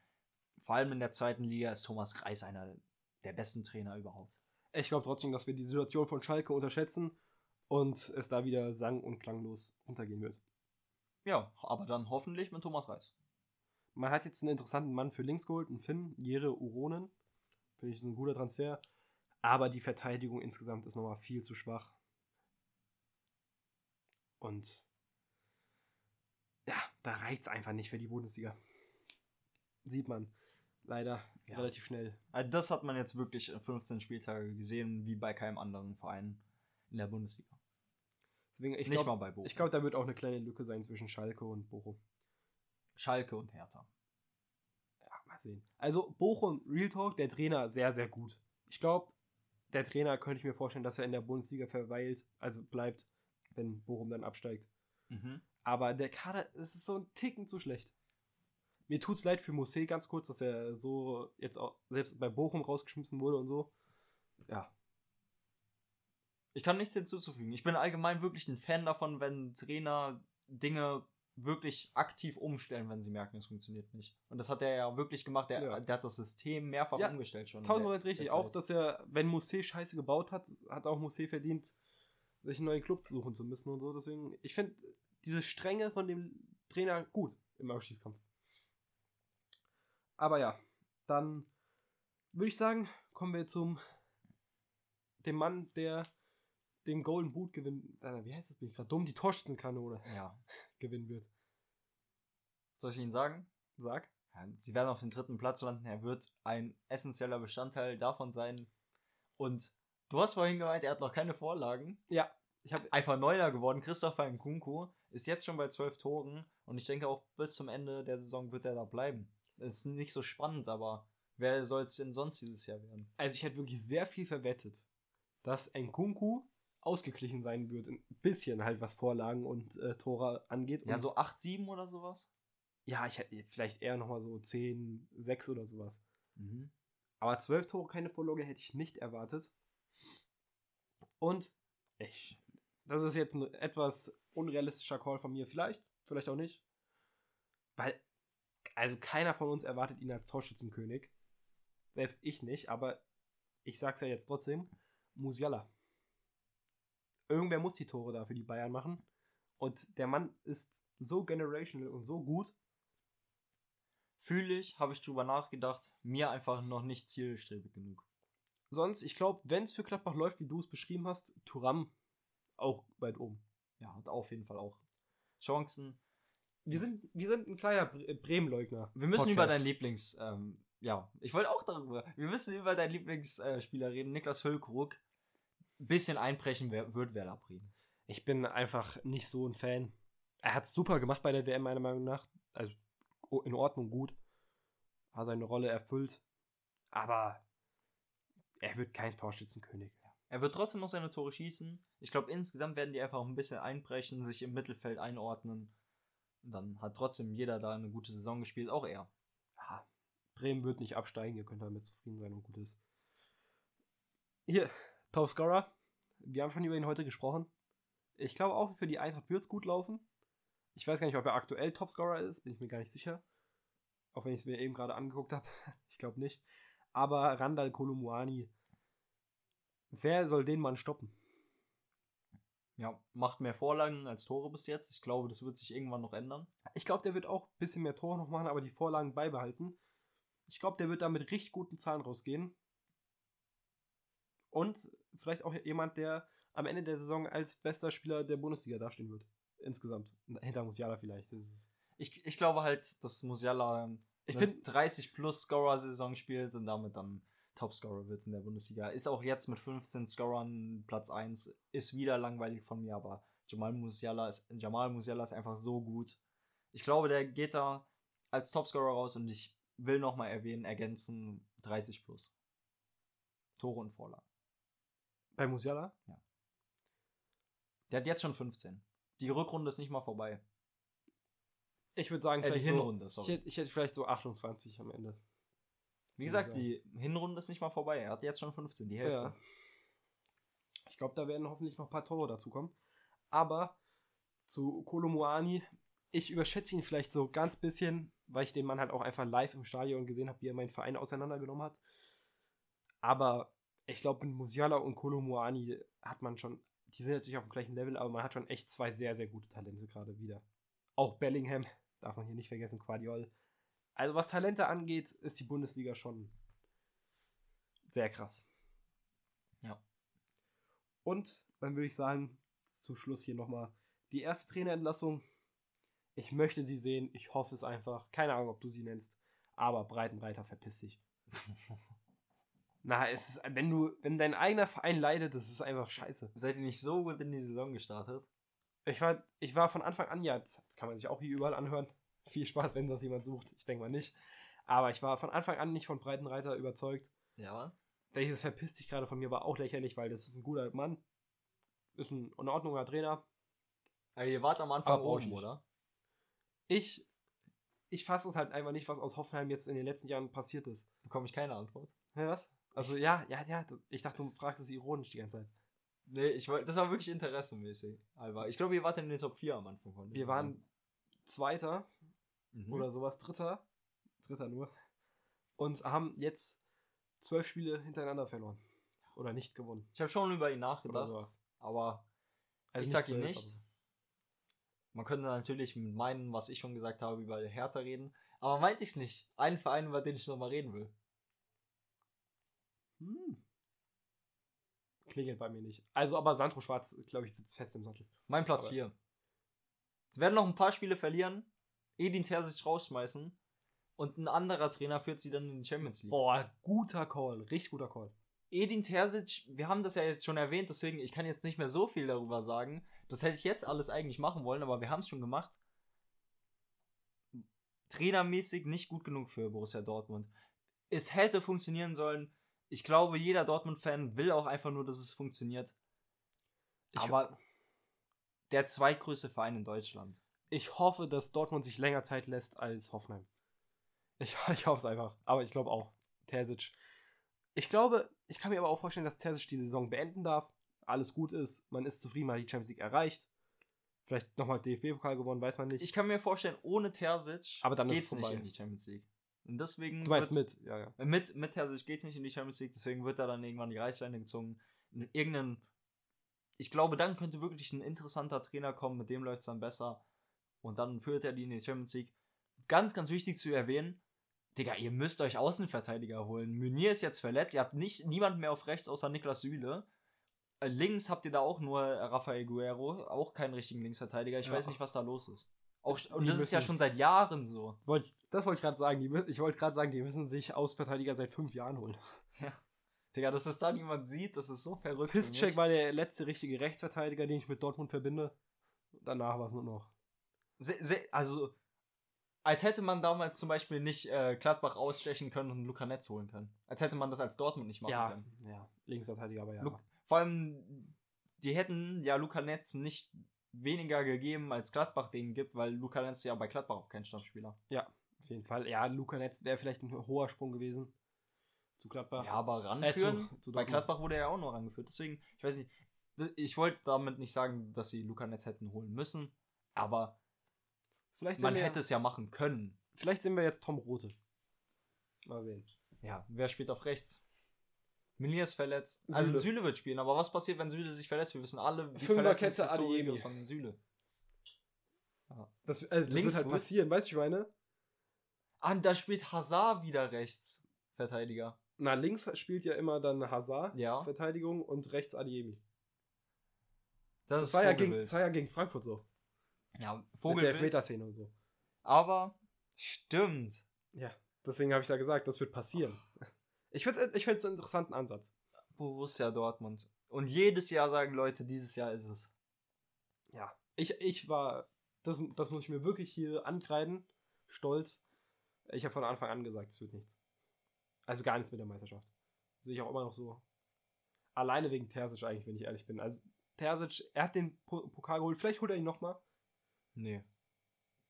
vor allem in der zweiten Liga ist Thomas Reis einer der besten Trainer überhaupt. Ich glaube trotzdem, dass wir die Situation von Schalke unterschätzen und es da wieder sang- und klanglos untergehen wird. Ja, aber dann hoffentlich mit Thomas Reis. Man hat jetzt einen interessanten Mann für links geholt, einen Finn, Jere Uronen. Finde ich ist ein guter Transfer. Aber die Verteidigung insgesamt ist nochmal viel zu schwach. Und ja, da reicht es einfach nicht für die Bundesliga. Sieht man leider Ja. relativ schnell. Also das hat man jetzt wirklich in 15 Spieltage gesehen, wie bei keinem anderen Verein in der Bundesliga. Deswegen, ich Nicht glaube, mal bei Bochum. ich glaub, da wird auch eine kleine Lücke sein zwischen Schalke und Bochum. Schalke und Hertha. Mal sehen. Also, Bochum, Real Talk, der Trainer sehr, sehr gut. Ich glaube, der Trainer könnte ich mir vorstellen, dass er in der Bundesliga verweilt, also bleibt, wenn Bochum dann absteigt. Mhm. Aber der Kader, es ist so ein Ticken zu schlecht. Mir tut's leid für Mosé ganz kurz, dass er so jetzt auch selbst bei Bochum rausgeschmissen wurde und so. Ja. Ich kann nichts hinzuzufügen. Ich bin allgemein wirklich ein Fan davon, wenn Trainer Dinge wirklich aktiv umstellen, wenn sie merken, es funktioniert nicht. Und das hat er ja wirklich gemacht. Der, Ja. der hat das System mehrfach Ja, umgestellt schon. Tausendmal richtig. Auch, dass er, wenn Mosé Scheiße gebaut hat, hat auch Mosé verdient, sich einen neuen Club suchen zu müssen und so. Deswegen, ich finde diese Strenge von dem Trainer gut im Abschiedskampf. Aber ja, dann würde ich sagen, kommen wir zum dem Mann, der den Golden Boot gewinnen, äh, wie heißt das, bin ich gerade dumm, die Torschützenkanone Ja. Gewinnen wird. Soll ich Ihnen sagen? Sag. Ja, sie werden auf den dritten Platz landen. Er wird ein essentieller Bestandteil davon sein. Und du hast vorhin gemeint, er hat noch keine Vorlagen. Ja, ich habe Einfach Neuner geworden. Christopher Nkunku ist jetzt schon bei zwölf Toren. Und ich denke auch bis zum Ende der Saison wird er da bleiben. Das ist nicht so spannend, aber wer soll es denn sonst dieses Jahr werden? Also ich hätte wirklich sehr viel verwettet, dass Nkunku ausgeglichen sein wird. Ein bisschen halt, was Vorlagen und äh, Tore angeht. Ja, und so 8-7 oder sowas? Ja, ich hätte vielleicht eher nochmal so 10, 6 oder sowas. Mhm. Aber 12 Tore, keine Vorlage hätte ich nicht erwartet. Und ich, das ist jetzt ein etwas unrealistischer Call von mir. Vielleicht, vielleicht auch nicht. Weil, also keiner von uns erwartet ihn als Torschützenkönig. Selbst ich nicht, aber ich sag's ja jetzt trotzdem. Musiala. Irgendwer muss die Tore da für die Bayern machen. Und der Mann ist so generational und so gut. Fühle ich, habe ich drüber nachgedacht. Mir einfach noch nicht zielstrebig genug. Sonst, ich glaube, wenn es für Gladbach läuft, wie du es beschrieben hast, Turam auch weit oben. Ja, hat auf jeden Fall auch Chancen. Wir sind, wir sind ein kleiner Bre Bremen-Leugner. Wir müssen Podcast. über deinen Lieblings, ähm, ja, ich wollte auch darüber. Wir müssen über deinen Lieblingsspieler reden, Niklas Füllkrug. Bisschen einbrechen wer, wird Werder Bremen. Ich bin einfach nicht so ein Fan. Er hat super gemacht bei der WM, meiner Meinung nach. Also in Ordnung, gut. Hat seine Rolle erfüllt. Aber er wird kein Torschützenkönig. Er wird trotzdem noch seine Tore schießen. Ich glaube, insgesamt werden die einfach ein bisschen einbrechen, sich im Mittelfeld einordnen. Dann hat trotzdem jeder da eine gute Saison gespielt, auch er. Ja, Bremen wird nicht absteigen, ihr könnt damit zufrieden sein und gut ist. Hier, Topscorer. Wir haben schon über ihn heute gesprochen. Ich glaube auch für die Eintracht wird es gut laufen. Ich weiß gar nicht, ob er aktuell Topscorer ist, bin ich mir gar nicht sicher. Auch wenn ich es mir eben gerade angeguckt habe. ich glaube nicht. Aber Randall Kolumuani, wer soll den Mann stoppen? Ja, macht mehr Vorlagen als Tore bis jetzt. Ich glaube, das wird sich irgendwann noch ändern. Ich glaube, der wird auch ein bisschen mehr Tore noch machen, aber die Vorlagen beibehalten. Ich glaube, der wird da mit richtig guten Zahlen rausgehen. Und vielleicht auch jemand, der am Ende der Saison als bester Spieler der Bundesliga dastehen wird. Insgesamt. Hinter Musiala vielleicht. Ich, ich glaube halt, dass Musiala ich eine finde, 30 plus Scorer-Saison spielt und damit dann Topscorer wird in der Bundesliga. Ist auch jetzt mit 15 Scorern Platz 1. Ist wieder langweilig von mir, aber Jamal Musiala ist, Jamal Musiala ist einfach so gut. Ich glaube, der geht da als Topscorer raus und ich will nochmal erwähnen, ergänzen 30 plus. Tore und Vorlagen. Bei Musiala, Der hat jetzt schon 15. Die Rückrunde ist nicht mal vorbei. ich würde sagen, Äh, die vielleicht so, Hinrunde, ich, sorry. hätte, ich hätte vielleicht so 28 am Ende. Wie gesagt, sagen. die Hinrunde ist nicht mal vorbei. Er hat jetzt schon 15, die Hälfte. Ja. Ich glaube, da werden hoffentlich noch ein paar Tore dazukommen. Aber zu Kolomuani, ich überschätze ihn vielleicht so ganz bisschen, weil ich den Mann halt auch einfach live im Stadion gesehen habe, wie er meinen Verein auseinandergenommen hat. Aber ich glaube, mit Musiala und Kolomuani hat man schon, die sind jetzt nicht auf dem gleichen Level, aber man hat schon echt zwei sehr, sehr gute Talente gerade wieder. Auch Bellingham, darf man hier nicht vergessen, Quadiol. Also was Talente angeht, ist die Bundesliga schon sehr krass. Ja. Und dann würde ich sagen, zu Schluss hier nochmal die erste Trainerentlassung. Ich möchte sie sehen, ich hoffe es einfach. Keine Ahnung, ob du sie nennst, aber Breitenreiter, verpiss dich. Na, es ist, wenn du, wenn dein eigener Verein leidet, das ist einfach scheiße. Seid ihr nicht so gut in die Saison gestartet? Ich war, ich war von Anfang an, ja, das kann man sich auch hier überall anhören. Viel Spaß, wenn das jemand sucht. Ich denke mal nicht. Aber ich war von Anfang an nicht von Breitenreiter überzeugt. Ja. Welches verpisst sich gerade von mir, war auch lächerlich, weil das ist ein guter Mann. Ist ein in Ordnunger Trainer. Aber ihr wart am Anfang oben, oder? Ich, ich fasse es halt einfach nicht, was aus Hoffenheim jetzt in den letzten Jahren passiert ist. Bekomme ich keine Antwort. Ja, was? Also ja, ja, ja. Ich dachte, du fragst es ironisch die ganze Zeit. Nee, ich wollte, das war wirklich interessenmäßig. Aber ich glaube, ihr wart in den Top 4 am Anfang von Wir waren Zweiter Mhm. oder sowas, Dritter. Dritter nur. Und haben jetzt zwölf Spiele hintereinander verloren. Oder nicht gewonnen. Ich habe schon über ihn Oder nachgedacht, sowas. aber Also Ich sag zwölf, nicht. man könnte natürlich mit meinen, was ich schon gesagt habe, über Hertha reden. Aber meinte ich nicht. Einen Verein, über den ich noch mal reden will. Hm. Klingelt bei mir nicht. Also, aber Sandro Schwarz, glaube ich, sitzt fest im Sattel. Mein Platz Aber- 4. Es werden noch ein paar Spiele verlieren, Edin Terzic rausschmeißen und ein anderer Trainer führt sie dann in die Champions League. Boah, guter Call. Richtig guter Call. Edin Terzic, wir haben das ja jetzt schon erwähnt, deswegen ich kann jetzt nicht mehr so viel darüber sagen. Das hätte ich jetzt alles eigentlich machen wollen, aber wir haben es schon gemacht. Trainermäßig nicht gut genug für Borussia Dortmund. Es hätte funktionieren sollen. Ich glaube, jeder Dortmund-Fan will auch einfach nur, dass es funktioniert. Ich- aber der zweitgrößte Verein in Deutschland. Ich hoffe, dass Dortmund sich länger Zeit lässt als Hoffenheim. Ich, ich hoffe es einfach. Aber ich glaube auch. Terzic. Ich glaube, ich kann mir aber auch vorstellen, dass Terzic die Saison beenden darf. Alles gut ist. Man ist zufrieden, man hat die Champions League erreicht. Vielleicht nochmal DFB-Pokal gewonnen, weiß man nicht. Ich kann mir vorstellen, ohne Terzic Aber dann ist geht's es nicht in die Champions League. Und deswegen du meinst wird- mit, ja, ja. Mit, mit Terzic geht's nicht in die Champions League, deswegen wird da dann irgendwann die Reißleine gezogen. In irgendeinen. Ich glaube, dann könnte wirklich ein interessanter Trainer kommen, mit dem läuft's dann besser. Und dann führt er die in die Champions League. Ganz, ganz wichtig zu erwähnen, Digga, ihr müsst euch Außenverteidiger holen. Meunier ist jetzt verletzt, ihr habt nicht niemand mehr auf rechts außer Niklas Süle. Äh, Links habt ihr da auch nur Rafael Guerrero, auch keinen richtigen Linksverteidiger. Ich Ja. weiß nicht, was da los ist. Auch, und Die das ist ja müssen- schon seit Jahren so. Wollte ich, das wollte ich gerade sagen. Die, ich wollte gerade sagen, die müssen sich Außenverteidiger seit fünf Jahren holen. Digga, dass das da niemand sieht, das ist so verrückt. Piszczek war der letzte richtige Rechtsverteidiger, den ich mit Dortmund verbinde. Danach war es nur noch. Se- se- also, als hätte man damals zum Beispiel nicht äh, Gladbach ausstechen können und Luca Netz holen können. Als hätte man das als Dortmund nicht machen Ja, können. ja, Linksverteidiger, aber ja. Lu- Vor allem, die hätten ja Luca Netz nicht weniger gegeben, als Gladbach denen gibt, weil Luca Netz ja bei Gladbach auch kein Stammspieler. Auf jeden Fall. Ja, Luca Netz wäre vielleicht ein hoher Sprung gewesen. Zu Gladbach. Ja, aber Äh, ranführen. zu, zu bei. Gladbach wurde er ja auch noch rangeführt. Deswegen, ich weiß nicht, ich wollte damit nicht sagen, dass sie Luca Netz hätten holen müssen, aber Vielleicht, man hätte es ja machen können. vielleicht sehen wir jetzt Tom Rote. Mal sehen. Ja, wer spielt auf rechts? Meunier ist verletzt. Also Süle. Süle wird spielen, aber was passiert, wenn Süle sich verletzt? Wir wissen alle, die Verletzungshistorie von Süle. Das, also, das Links wird halt passieren, weißt du, ich meine? Ah, da spielt Hazard wieder rechts. Verteidiger. Na, links spielt ja immer dann Hazard, Ja. Verteidigung, und rechts Adiemi. Das, Das ist war, ja gegen, das war ja gegen Frankfurt so. ja, Mit der. Elfmeterszene und so. Aber stimmt. Ja, deswegen habe ich ja gesagt, das wird passieren. Ich finde es ich find's einen interessanten Ansatz. Borussia Dortmund. Und jedes Jahr sagen Leute, dieses Jahr ist es. Ja. Ich, ich war, das, das muss ich mir wirklich hier ankreiden, stolz. Ich habe von Anfang an gesagt, es wird nichts. Also gar nichts mit der Meisterschaft. Sehe ich auch immer noch so. Alleine wegen Terzic eigentlich, wenn ich ehrlich bin. Also Terzic, er hat den Po- Pokal geholt, vielleicht holt er ihn nochmal. Nee.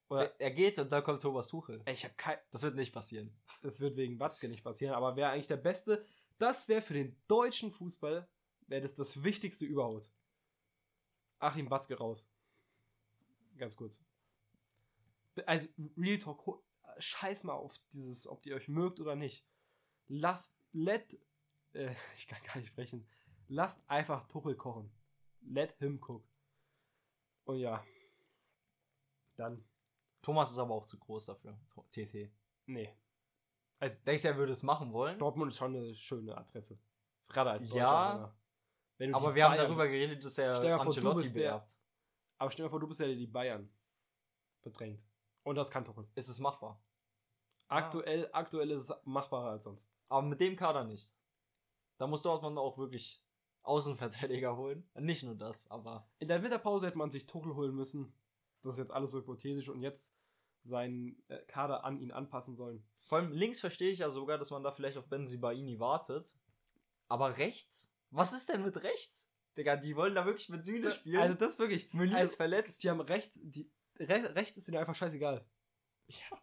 Oder, Er, geht und dann kommt Thomas Tuchel. ich habe kein, Das wird nicht passieren. Das wird wegen Watzke nicht passieren, aber wäre eigentlich der Beste. Das wäre für den deutschen Fußball, wäre das das Wichtigste überhaupt. Achim Watzke raus. Ganz kurz. Also, Real Talk, scheiß mal auf dieses, ob ihr euch mögt oder nicht. Lasst, let, äh, ich kann gar nicht sprechen. Lasst einfach Tuchel kochen. Let him cook. Und ja. Dann, Thomas ist aber auch zu groß dafür. TT. nee. Also, Denkst du, er würde es machen wollen? Dortmund ist schon eine schöne Adresse. Gerade als Deutscher. Ja, Aber wir haben Bayern- darüber geredet, dass er Stell dir mal vor, du Ancelotti bist der- beerbt. Aber stell dir vor, du bist der, der die Bayern bedrängt. Und das kann Tuchel. Ist es machbar? Aktuell, aktuell ist es machbarer als sonst. Aber mit dem Kader nicht. Da muss Dortmund auch wirklich Außenverteidiger holen. Nicht nur das, aber In der Winterpause hätte man sich Tuchel holen müssen. Das ist jetzt alles so hypothetisch. Und jetzt seinen äh, Kader an ihn anpassen sollen. Vor allem links verstehe ich ja sogar, dass man da vielleicht auf Benzibaini wartet. Aber rechts? Was ist denn mit rechts? Digga, die wollen da wirklich mit Süle spielen. Also das wirklich. Meunier also, ist verletzt. Die haben rechts, die, re, rechts ist ihnen einfach scheißegal. Ja.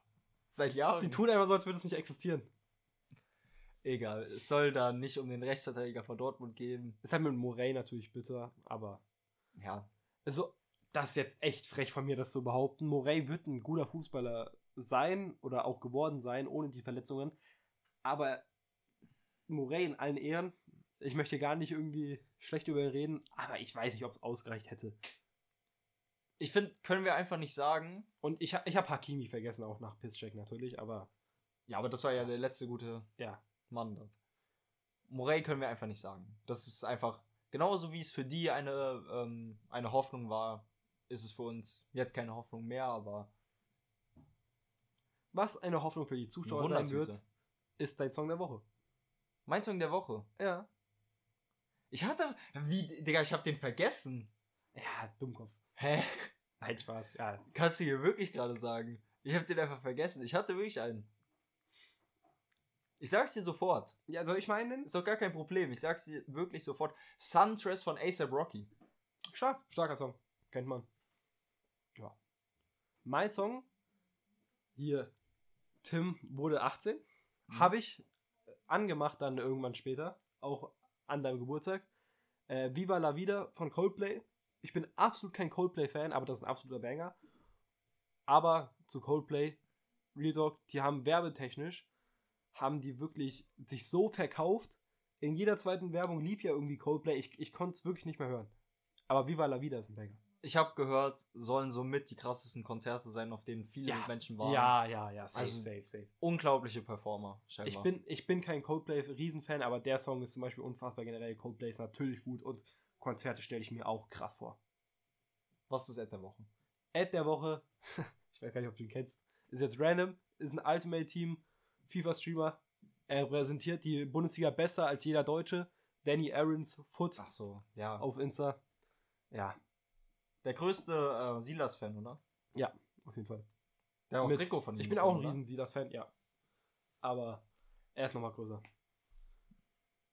Seit Jahren. Die tun einfach so, als würde es nicht existieren. Egal, es soll da nicht um den Rechtsverteidiger von Dortmund gehen. Ist halt mit Morey natürlich bitter, aber Ja. also das ist jetzt echt frech von mir, das zu behaupten. Morey wird ein guter Fußballer sein oder auch geworden sein, ohne die Verletzungen. Aber Morey in allen Ehren, ich möchte gar nicht irgendwie schlecht über ihn reden, aber ich weiß nicht, ob es ausgereicht hätte. Ich finde, können wir einfach nicht sagen. Und ich, ich habe Hakimi vergessen, auch nach Pisscheck natürlich, aber Ja, aber das war ja der letzte gute ja. Mann dort. Morey können wir einfach nicht sagen. Das ist einfach, genauso wie es für die eine, ähm, eine Hoffnung war, ist es für uns jetzt keine Hoffnung mehr, aber Was eine Hoffnung für die Zuschauer sein wird, ist dein Song der Woche. mein Song der Woche. Ja. Ich hatte, wie, Digga, ich hab den vergessen. Ja, Dummkopf. Hä? Nein, Spaß. Ja, Kannst du hier wirklich gerade sagen? Ich hab den einfach vergessen. Ich hatte wirklich einen. Ich sag's dir sofort. Ja, soll ich meinen? Ist doch gar kein Problem. Ich sag's dir wirklich sofort. Suntress von ASAP Rocky. Stark. Starker Song. Kennt man. Mein Song, hier, Tim wurde 18. Mhm. Habe ich angemacht dann irgendwann später. Auch an deinem Geburtstag. Äh, Viva la Vida von Coldplay. Ich bin absolut kein Coldplay-Fan, aber das ist ein absoluter Banger. Aber zu Coldplay, Real Talk, die haben werbetechnisch, haben die wirklich sich so verkauft. In jeder zweiten Werbung lief ja irgendwie Coldplay. Ich, ich konnte es wirklich nicht mehr hören. Aber Viva la Vida ist ein Banger. Ich habe gehört, sollen somit die krassesten Konzerte sein, auf denen viele Ja. Menschen waren. Ja, ja, ja, safe, Also- safe, safe. Unglaubliche Performer, scheinbar. Ich bin, ich bin kein Coldplay-Riesenfan, aber der Song ist zum Beispiel unfassbar generell. Coldplay ist natürlich gut und Konzerte stelle ich mir auch krass vor. Was ist Ad der Woche? Ad der Woche, ich weiß gar nicht, ob du ihn kennst, ist jetzt random, ist ein Ultimate-Team, FIFA-Streamer. Er präsentiert die Bundesliga besser als jeder Deutsche. Danny Aarons Foot Ach so, ja. auf Insta. Ja, Der größte äh, Silas-Fan, oder? auf jeden Fall. Der hat auch Mit- Trikot von ihm. Ich bin auch ein oder? riesen Silas-Fan, ja. Aber er ist nochmal größer.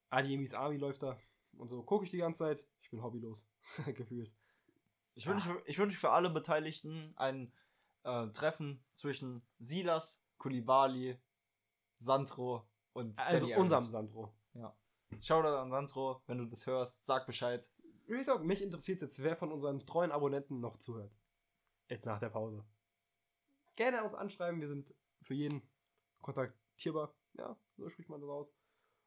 Adiemis Army läuft da und so. Gucke ich die ganze Zeit. Ich bin hobbylos. Gefühlt. Ich wünsche, ich wünsche für alle Beteiligten ein äh, Treffen zwischen Silas, Kulibali, Sandro und Also Danny unserem. Sandro. Shoutout an Sandro, wenn du das hörst, sag Bescheid. Real Talk, mich interessiert jetzt, wer von unseren treuen Abonnenten noch zuhört. Jetzt nach der Pause. Gerne uns anschreiben, wir sind für jeden kontaktierbar. Ja, so spricht man das aus.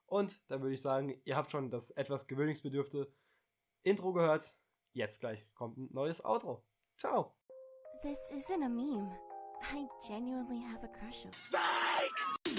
Und dann würde ich sagen, ihr habt schon das etwas gewöhnungsbedürfte Intro gehört. Jetzt gleich kommt ein neues Outro. Ciao. This isn't a meme. I genuinely have a crush on.